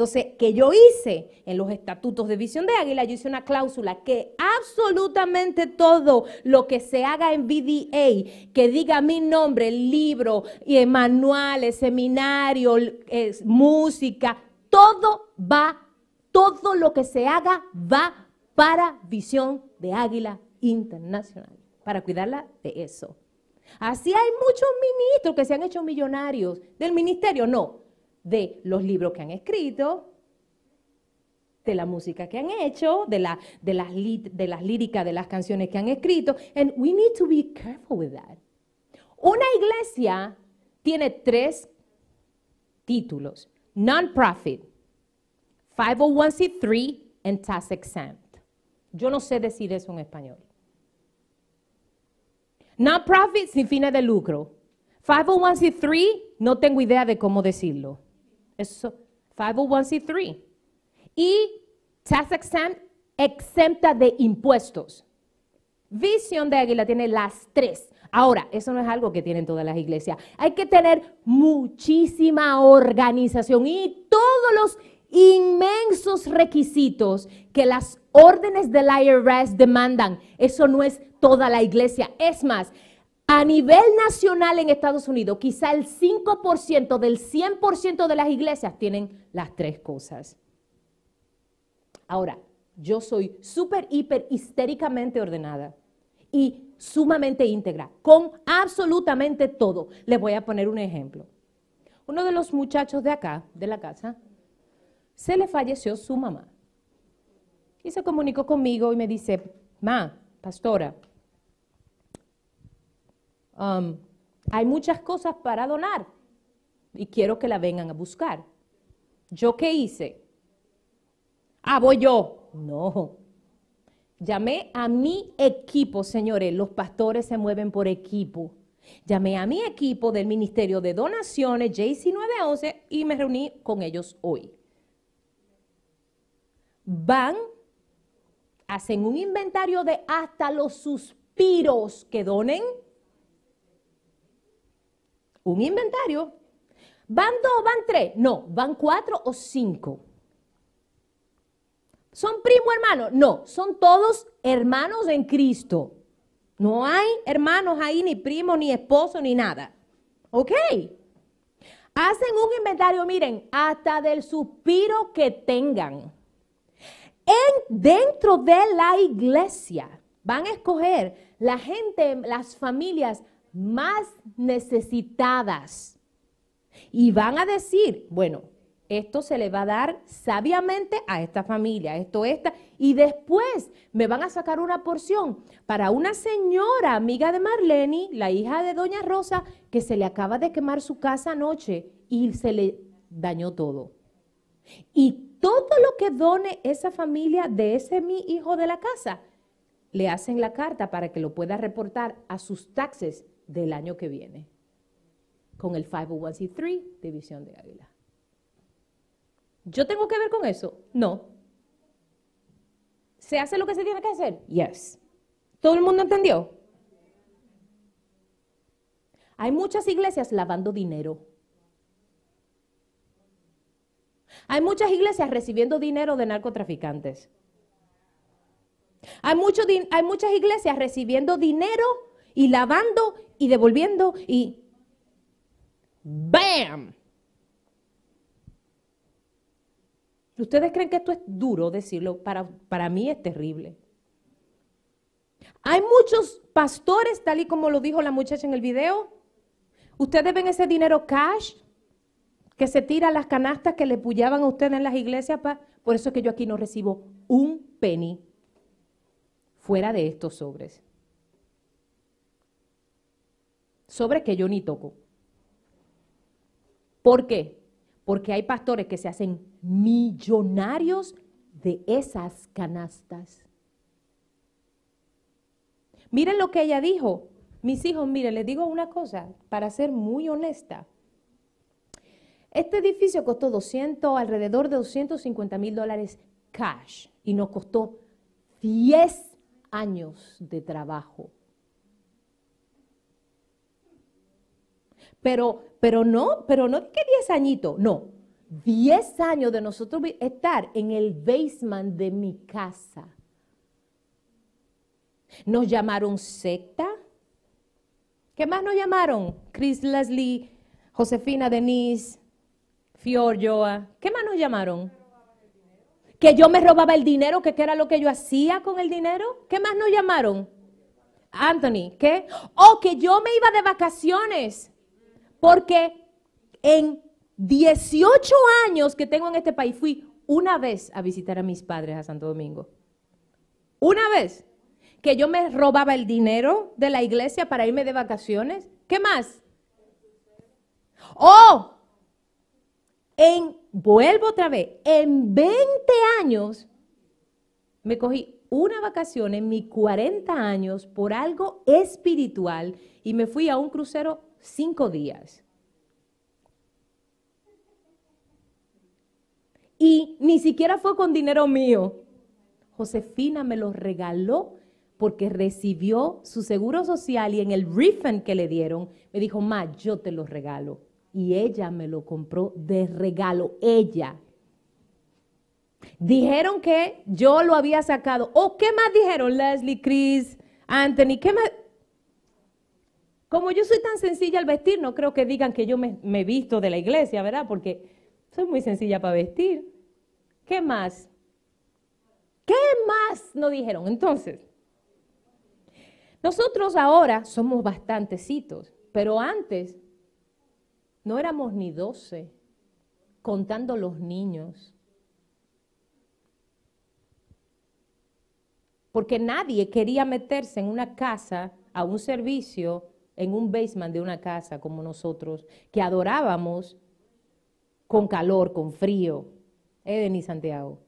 Entonces, que yo hice en los estatutos de Visión de Águila, yo hice una cláusula que absolutamente todo lo que se haga en VDA, que diga mi nombre, libro, y manuales, seminario, música, todo va, todo lo que se haga va para Visión de Águila Internacional, para cuidarla de eso. Así hay muchos ministros que se han hecho millonarios del ministerio, no, de los libros que han escrito, de la música que han hecho, de, la, de, las, de las líricas de las canciones que han escrito. And we need to be careful with that. Una iglesia tiene tres títulos: non-profit, 501c3 and tax exempt. Yo no sé decir eso en español. Non-profit sin fines de lucro. 501c3, no tengo idea de cómo decirlo. Eso, 501c3. Y tax exempt, exenta de impuestos. Visión de Águila tiene las tres. Ahora, eso no es algo que tienen todas las iglesias. Hay que tener muchísima organización y todos los inmensos requisitos que las órdenes del IRS demandan. Eso no es toda la iglesia. Es más, a nivel nacional en Estados Unidos, quizá el 5% del 100% de las iglesias tienen las tres cosas. Ahora, yo soy súper, hiper, histéricamente ordenada y sumamente íntegra, con absolutamente todo. Les voy a poner un ejemplo. Uno de los muchachos de acá, de la casa, se le falleció su mamá. Y se comunicó conmigo y me dice, ma, pastora, Um, hay muchas cosas para donar y quiero que la vengan a buscar. ¿Yo qué hice? Ah, voy yo. No. Llamé a mi equipo, señores, los pastores se mueven por equipo. Llamé a mi equipo del Ministerio de Donaciones, JC911, y me reuní con ellos hoy. Van, hacen un inventario de hasta los suspiros que donen. Un inventario. ¿Van dos, van tres? No, van cuatro o cinco. ¿Son primo hermano? No, son todos hermanos en Cristo. No hay hermanos ahí, ni primo, ni esposo, ni nada. ¿Ok? Hacen un inventario, miren, hasta del suspiro que tengan. En, dentro de la iglesia van a escoger la gente, las familias más necesitadas. Y van a decir, bueno, esto se le va a dar sabiamente a esta familia, esto, esta, y después me van a sacar una porción para una señora amiga de Marlene, la hija de Doña Rosa, que se le acaba de quemar su casa anoche y se le dañó todo. Y todo lo que done esa familia de ese mi hijo de la casa, le hacen la carta para que lo pueda reportar a sus taxes del año que viene con el 501c3 División de Águila. ¿Yo tengo que ver con eso? No. ¿Se hace lo que se tiene que hacer? Yes. ¿Todo el mundo entendió? Hay muchas iglesias lavando dinero. Hay muchas iglesias recibiendo dinero de narcotraficantes. Hay, mucho hay muchas iglesias recibiendo dinero y lavando y devolviendo y ¡Bam! ¿Ustedes creen que esto es duro decirlo? Para, para mí es terrible. Hay muchos pastores, tal y como lo dijo la muchacha en el video. Ustedes ven ese dinero cash que se tira a las canastas que le puyaban a ustedes en las iglesias. Por eso es que yo aquí no recibo un penny fuera de estos sobres. Sobres que yo ni toco. ¿Por qué? Porque hay pastores que se hacen millonarios de esas canastas. Miren lo que ella dijo. Mis hijos, miren, les digo una cosa, para ser muy honesta. Este edificio costó 200, alrededor de 250 mil dólares cash y nos costó 10 años de trabajo. Pero, pero no, pero no que 10 añitos, no. 10 años de nosotros estar en el basement de mi casa. Nos llamaron secta. ¿Qué más nos llamaron? Chris Leslie, Josefina Denise, Fior Joa. ¿Qué más nos llamaron? Que yo me robaba el dinero, que qué era lo que yo hacía con el dinero. ¿Qué más nos llamaron? Anthony, ¿qué? O oh, que yo me iba de vacaciones porque en 18 años que tengo en este país fui una vez a visitar a mis padres a Santo Domingo. Una vez que yo me robaba el dinero de la iglesia para irme de vacaciones. ¿Qué más? Oh, en, vuelvo otra vez, en 20 años me cogí una vacación en mis 40 años por algo espiritual y me fui a un crucero cinco días. Y ni siquiera fue con dinero mío. Josefina me lo regaló porque recibió su seguro social y en el refund que le dieron, me dijo, ma, yo te lo regalo. Y ella me lo compró de regalo, ella. Dijeron que yo lo había sacado. ¿O qué más dijeron? Leslie, Chris, Anthony, ¿qué más? Como yo soy tan sencilla al vestir, no creo que digan que yo me, me visto de la iglesia, ¿verdad? Porque soy muy sencilla para vestir. ¿Qué más? ¿Qué más nos dijeron? Entonces, nosotros ahora somos bastantecitos, pero antes no éramos ni doce, contando los niños. Porque nadie quería meterse en una casa a un servicio en un basement de una casa como nosotros, que adorábamos con calor, con frío. Eh, Eden y Santiago.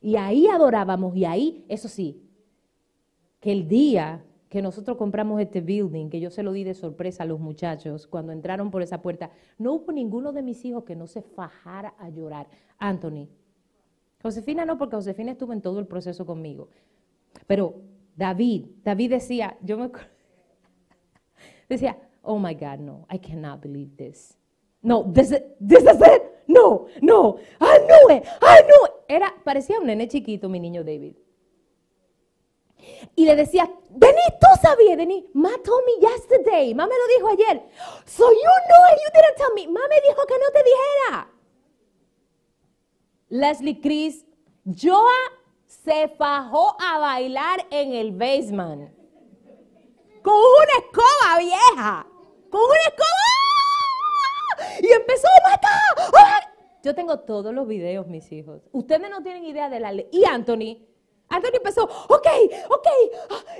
Y ahí adorábamos, y ahí, eso sí, que el día que nosotros compramos este building, que yo se lo di de sorpresa a los muchachos cuando entraron por esa puerta, no hubo ninguno de mis hijos que no se fajara a llorar. Anthony, Josefina no, porque Josefina estuvo en todo el proceso conmigo. Pero David, David decía, yo me decía, oh my God, no, I cannot believe this. No, this, this is it. No, no, I knew it, I knew it. Era, parecía un nene chiquito, mi niño David. Y le decía, Denis, tú sabías, Denis, Ma told me yesterday, Ma me lo dijo ayer. So you know it, you didn't tell me. Ma me dijo que no te dijera. Leslie Chris, Joa se fajó a bailar en el basement. Con una escoba vieja. Con una escoba. Y empezó, oh God, oh my God. Yo tengo todos los videos, mis hijos. Ustedes no tienen idea de la ley. Y Anthony, Anthony empezó, ok, ok,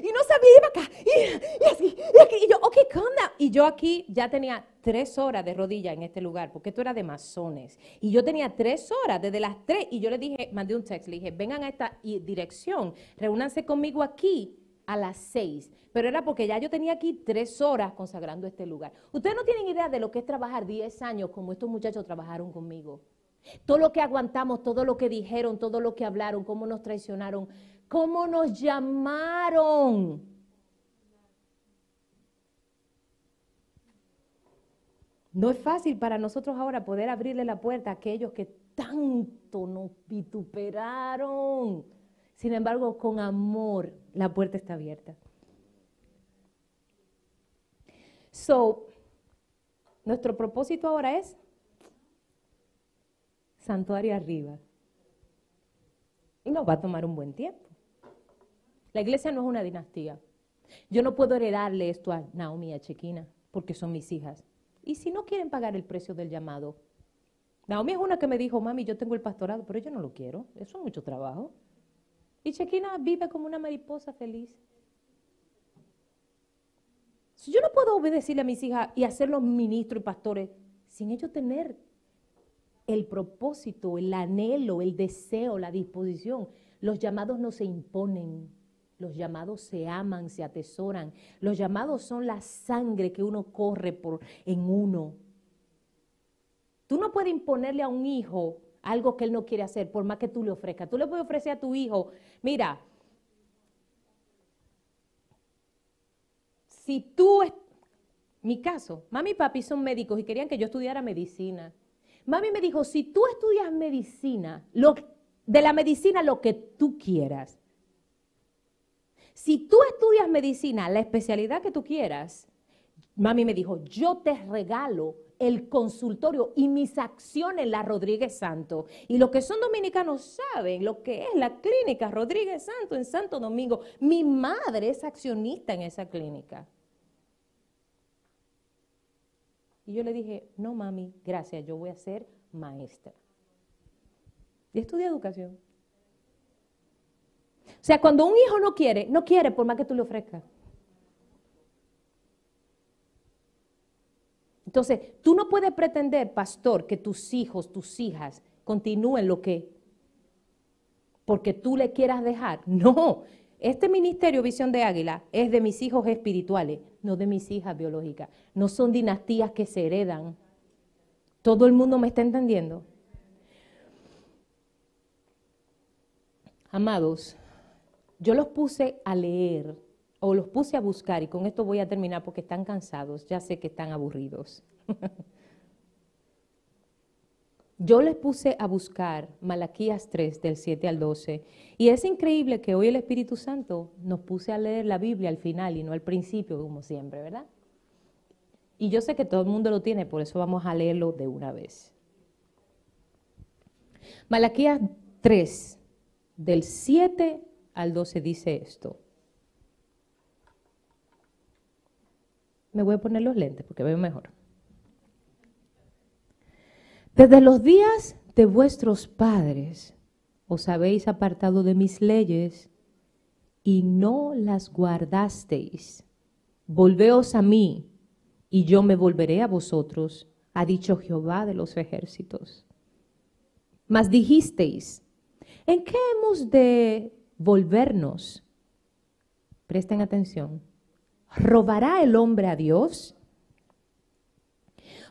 y no sabía, iba acá, y, así, y aquí, y yo, ok, calm down. Y yo aquí ya tenía tres horas de rodilla en este lugar, porque esto era de masones. Y yo tenía tres horas, desde las tres, y yo le dije, mandé un text, le dije, vengan a esta dirección, reúnanse conmigo aquí a las seis. Pero era porque ya yo tenía aquí tres horas consagrando este lugar. Ustedes no tienen idea de lo que es trabajar diez años como estos muchachos trabajaron conmigo. Todo lo que aguantamos, todo lo que dijeron, todo lo que hablaron, cómo nos traicionaron, cómo nos llamaron. No es fácil para nosotros ahora poder abrirle la puerta a aquellos que tanto nos vituperaron. Sin embargo, con amor, la puerta está abierta. So, nuestro propósito ahora es santuario arriba. Y nos va a tomar un buen tiempo. La iglesia no es una dinastía. Yo no puedo heredarle esto a Naomi y a Chequina, porque son mis hijas. Y si no quieren pagar el precio del llamado, Naomi es una que me dijo, mami, yo tengo el pastorado, pero yo no lo quiero, eso es mucho trabajo. Y Chequina vive como una mariposa feliz. Yo no puedo obedecerle a mis hijas y hacerlos ministros y pastores sin ellos tener el propósito, el anhelo, el deseo, la disposición. Los llamados no se imponen, los llamados se aman, se atesoran. Los llamados son la sangre que uno corre por, en uno. Tú no puedes imponerle a un hijo algo que él no quiere hacer, por más que tú le ofrezcas. Tú le puedes ofrecer a tu hijo, mira, si tú, mi caso, mami y papi son médicos y querían que yo estudiara medicina. Mami me dijo, si tú estudias medicina, lo, de la medicina lo que tú quieras. Si tú estudias medicina, la especialidad que tú quieras, mami me dijo, yo te regalo el consultorio y mis acciones la Rodríguez Santo. Y los que son dominicanos saben lo que es la clínica Rodríguez Santo en Santo Domingo. Mi madre es accionista en esa clínica. Y yo le dije, no mami, gracias, yo voy a ser maestra. Y estudia educación. O sea, cuando un hijo no quiere, no quiere por más que tú le ofrezcas. Entonces, tú no puedes pretender, pastor, que tus hijos, tus hijas continúen lo que, porque tú le quieras dejar. No, este ministerio Visión de Águila es de mis hijos espirituales, no de mis hijas biológicas. No son dinastías que se heredan. ¿Todo el mundo me está entendiendo? Amados, yo los puse a leer o los puse a buscar y con esto voy a terminar porque están cansados, ya sé que están aburridos. Yo les puse a buscar Malaquías 3 del 7 al 12 y es increíble que hoy el Espíritu Santo nos puse a leer la Biblia al final y no al principio como siempre, ¿verdad? Y yo sé que todo el mundo lo tiene, por eso vamos a leerlo de una vez. Malaquías 3 del 7 al 12 dice esto. Me voy a poner los lentes porque veo mejor. Desde los días de vuestros padres os habéis apartado de mis leyes y no las guardasteis. Volveos a mí y yo me volveré a vosotros, ha dicho Jehová de los ejércitos. Mas dijisteis, ¿En qué hemos de volvernos? Presten atención. ¿Robará el hombre a Dios?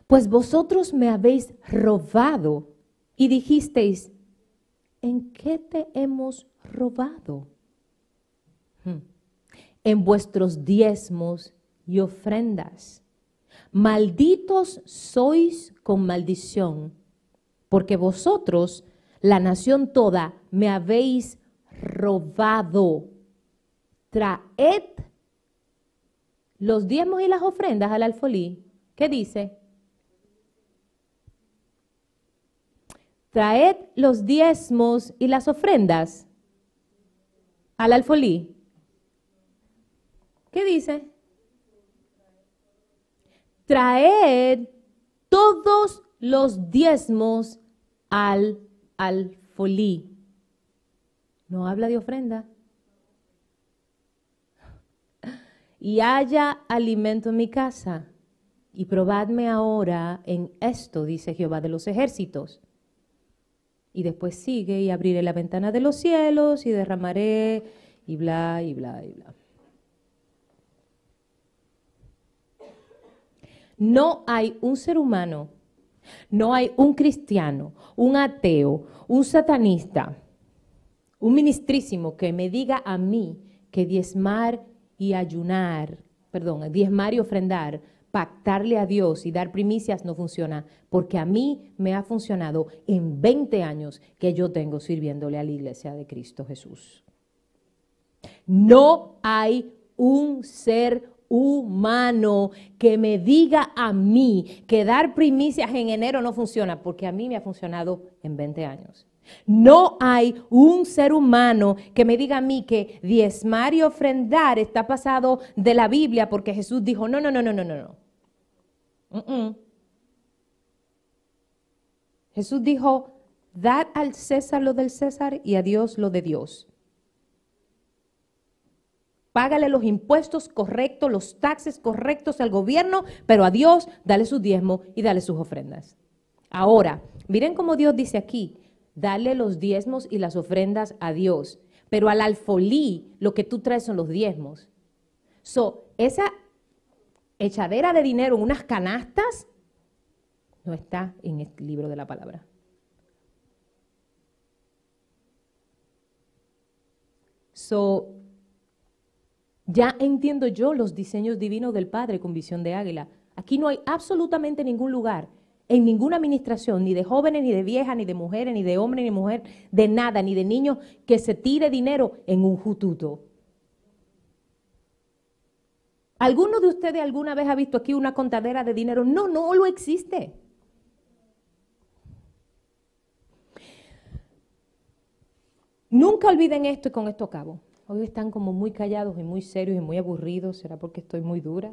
Pues vosotros me habéis robado y dijisteis, ¿en qué te hemos robado? Hmm. En vuestros diezmos y ofrendas. Malditos sois con maldición, porque vosotros, la nación toda, me habéis robado. Traed los diezmos y las ofrendas al alfolí. ¿Qué dice? Traed los diezmos y las ofrendas al alfolí. ¿Qué dice? Traed todos los diezmos al alfolí. No habla de ofrenda. Y haya alimento en mi casa. Y probadme ahora en esto, dice Jehová de los ejércitos. Y después sigue y abriré la ventana de los cielos y derramaré y bla, y bla, y bla. No hay un ser humano, no hay un cristiano, un ateo, un satanista, un ministrísimo que me diga a mí que diezmar y ayunar, perdón, diezmar y ofrendar pactarle a Dios y dar primicias no funciona, porque a mí me ha funcionado en 20 años que yo tengo sirviéndole a la iglesia de Cristo Jesús. No hay un ser humano que me diga a mí que dar primicias en enero no funciona, porque a mí me ha funcionado en 20 años. No hay un ser humano que me diga a mí que diezmar y ofrendar está pasado de la Biblia porque Jesús dijo, no, no, no, no, no, no. Jesús dijo, dad al César lo del César y a Dios lo de Dios. Págale los impuestos correctos, los taxes correctos al gobierno, pero a Dios dale su diezmo y dale sus ofrendas. Ahora, miren cómo Dios dice aquí, dale los diezmos y las ofrendas a Dios, pero al alfolí lo que tú traes son los diezmos. So, esa echadera de dinero unas canastas no está en el libro de la palabra. So, ya entiendo yo los diseños divinos del Padre con visión de águila. Aquí no hay absolutamente ningún lugar, en ninguna administración, ni de jóvenes, ni de viejas, ni de mujeres, ni de hombres, ni de mujer, de nada, ni de niños, que se tire dinero en un jututo. ¿Alguno de ustedes alguna vez ha visto aquí una contadera de dinero? No, no lo existe. Nunca olviden esto y con esto acabo. Hoy están como muy callados y muy serios y muy aburridos. ¿Será porque estoy muy dura?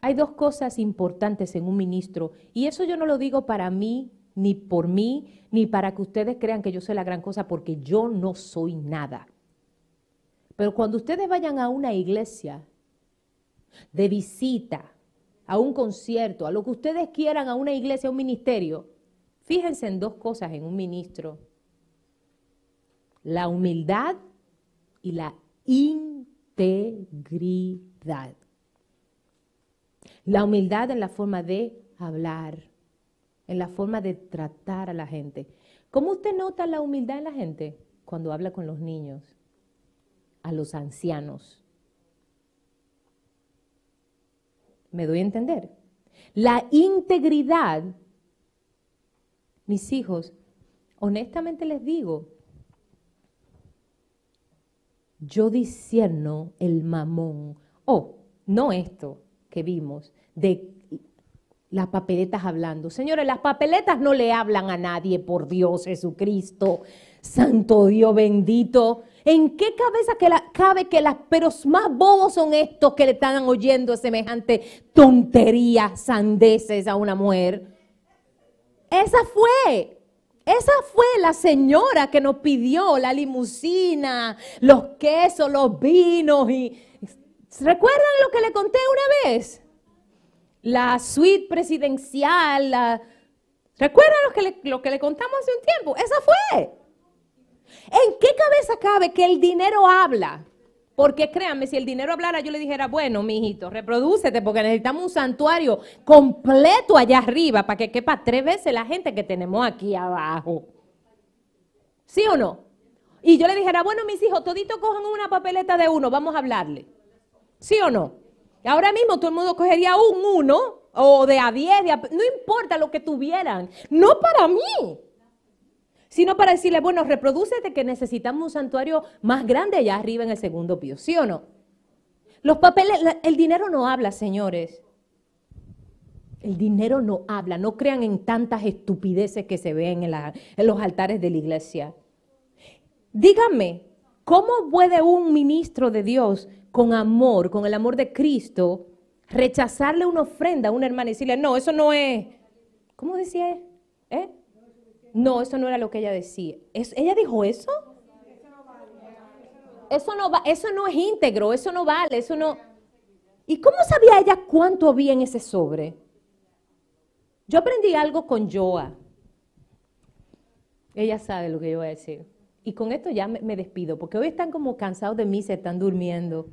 Hay dos cosas importantes en un ministro y eso yo no lo digo para mí, ni por mí, ni para que ustedes crean que yo soy la gran cosa, porque yo no soy nada. Pero cuando ustedes vayan a una iglesia de visita, a un concierto, a lo que ustedes quieran, a una iglesia, a un ministerio, fíjense en dos cosas en un ministro. La humildad y la integridad. La humildad en la forma de hablar, en la forma de tratar a la gente. ¿Cómo usted nota la humildad en la gente? Cuando habla con los niños, a los ancianos, ¿Me doy a entender? La integridad, mis hijos, honestamente les digo, yo disierno el mamón. Oh, no esto que vimos de las papeletas hablando. Señores, las papeletas no le hablan a nadie, por Dios, Jesucristo, Santo Dios bendito. ¿En qué cabeza que la, cabe que las pero más bobos son estos que le están oyendo semejante tontería, sandeces a una mujer? Esa fue, esa fue la señora que nos pidió la limusina, los quesos, los vinos y ¿recuerdan lo que le conté una vez? La suite presidencial, ¿recuerdan lo que, le, lo que le contamos hace un tiempo? Esa fue. ¿En qué cabeza cabe que el dinero habla? Porque créanme, si el dinero hablara, yo le dijera, bueno, mijito, reprodúcete, porque necesitamos un santuario completo allá arriba para que quepa tres veces la gente que tenemos aquí abajo. ¿Sí o no? Y yo le dijera, bueno, mis hijos, todito cojan una papeleta de uno, vamos a hablarle. ¿Sí o no? Ahora mismo todo el mundo cogería un uno o de a diez, de a- no importa lo que tuvieran, no para mí, sino para decirle, bueno, reprodúcete que necesitamos un santuario más grande allá arriba en el segundo piso, ¿sí o no? Los papeles, el dinero no habla, señores. El dinero no habla, no crean en tantas estupideces que se ven en, en los altares de la iglesia. Díganme, ¿cómo puede un ministro de Dios con amor, con el amor de Cristo, rechazarle una ofrenda a una hermana y decirle, no, eso no es, ¿cómo decía? ¿Eh? No, eso no era lo que ella decía. ¿Es- ¿Ella dijo eso? Eso no, va, eso no es íntegro, eso no vale, eso no... ¿Y cómo sabía ella cuánto había en ese sobre? Yo aprendí algo con Joa. Ella sabe lo que yo voy a decir. Y con esto ya me, despido, porque hoy están como cansados de mí, se están durmiendo.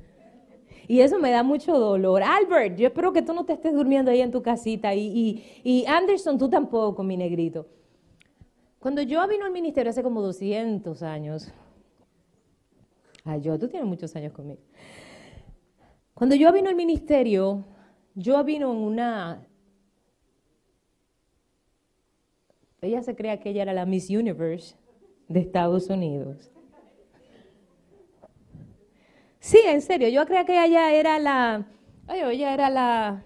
Y eso me da mucho dolor. Albert, yo espero que tú no te estés durmiendo ahí en tu casita. Y, y- y Anderson, tú tampoco, mi negrito. Cuando yo vino al ministerio hace como 200 años. Ay, yo, tú tienes muchos años conmigo. Cuando yo vino al ministerio, yo vino en una... Ella se crea que ella era la Miss Universe de Estados Unidos. Sí, en serio, yo creía que ella era la... Ay, ella era la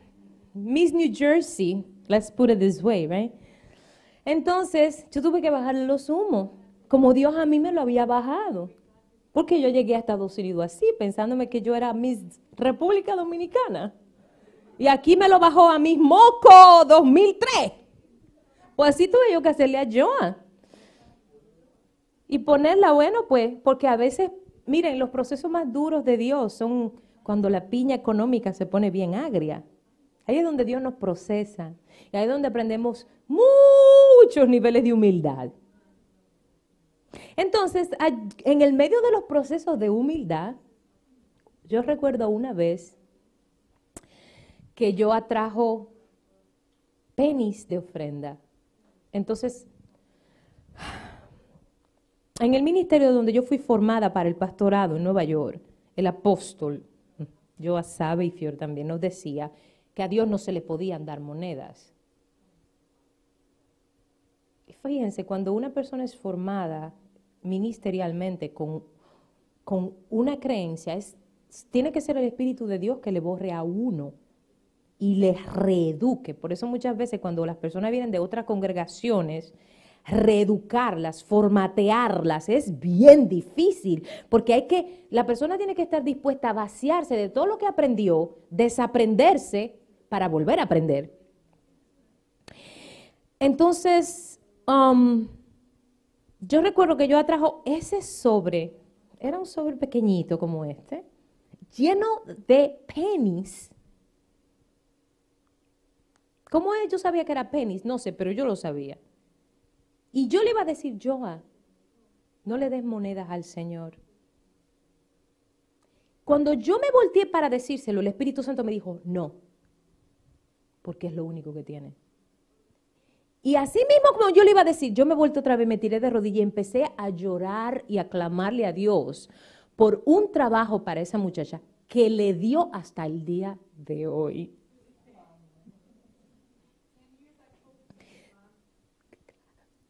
Miss New Jersey. Let's put it this way, right? Entonces, yo tuve que bajarle los humos, como Dios a mí me lo había bajado. Porque yo llegué a Estados Unidos así, pensándome que yo era Miss República Dominicana. Y aquí me lo bajó a Miss Moco 2003. Pues así tuve yo que hacerle a Joan. Y ponerla, bueno, pues, porque a veces, miren, los procesos más duros de Dios son cuando la piña económica se pone bien agria. Ahí es donde Dios nos procesa. Y ahí es donde aprendemos muchos niveles de humildad. Entonces, en el medio de los procesos de humildad, yo recuerdo una vez que yo atrajo penis de ofrenda. Entonces, en el ministerio donde yo fui formada para el pastorado en Nueva York, el apóstol, yo sabe y Fior también nos decía que a Dios no se le podían dar monedas. Y fíjense, cuando una persona es formada ministerialmente con, con una creencia, es, tiene que ser el Espíritu de Dios que le borre a uno y le reeduque. Por eso muchas veces cuando las personas vienen de otras congregaciones, reeducarlas, formatearlas, es bien difícil, porque hay que, la persona tiene que estar dispuesta a vaciarse de todo lo que aprendió, desaprenderse para volver a aprender. Entonces, um, yo recuerdo que yo atrajo ese sobre, era un sobre pequeñito como este, lleno de pennies. ¿Cómo es? yo sabía que era pennies? No sé, pero yo lo sabía. Y yo le iba a decir, Joa, no le des monedas al Señor. Cuando yo me volteé para decírselo, el Espíritu Santo me dijo, no, porque es lo único que tiene. Y así mismo como yo le iba a decir, yo me volteé otra vez, me tiré de rodillas y empecé a llorar y a clamarle a Dios por un trabajo para esa muchacha que le dio hasta el día de hoy.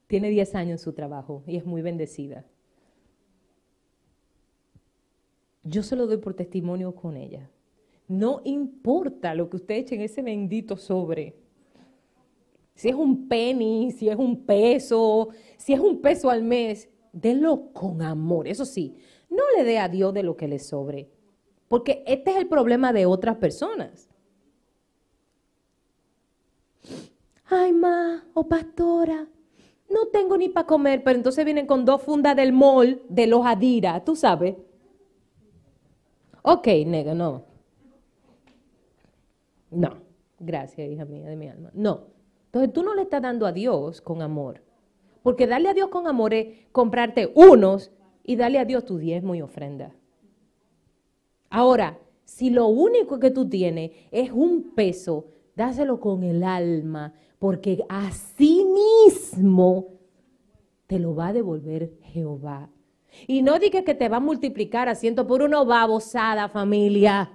Tiene 10 años en su trabajo y es muy bendecida. Yo se lo doy por testimonio con ella. No importa lo que usted eche en ese bendito sobre. Si es un penny, si es un peso, si es un peso al mes, délo con amor. Eso sí, no le dé a Dios de lo que le sobre. Porque este es el problema de otras personas. Ay, ma, o pastora, no tengo ni para comer, pero entonces vienen con dos fundas del mall de los Adira, tú sabes. Ok, nega, no. No, gracias, hija mía de mi alma. No. Entonces tú no le estás dando a Dios con amor. Porque darle a Dios con amor es comprarte unos y darle a Dios tu diezmo y ofrenda. Ahora, si lo único que tú tienes es un peso, dáselo con el alma, porque así mismo te lo va a devolver Jehová. Y no digas que te va a multiplicar a ciento por uno babosada, familia.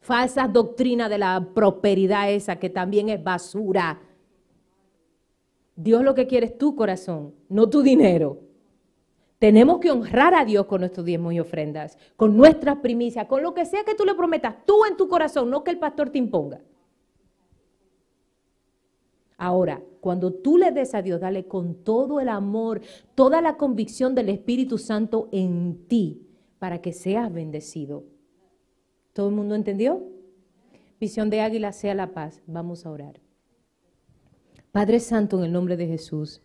Falsas doctrinas de la prosperidad esa que también es basura. Dios lo que quiere es tu corazón, no tu dinero. Tenemos que honrar a Dios con nuestros diezmos y ofrendas, con nuestras primicias, con lo que sea que tú le prometas, tú en tu corazón, no que el pastor te imponga. Ahora, cuando tú le des a Dios, dale con todo el amor, toda la convicción del Espíritu Santo en ti, para que seas bendecido. ¿Todo el mundo entendió? Visión de águila sea la paz. Vamos a orar. Padre Santo, en el nombre de Jesús.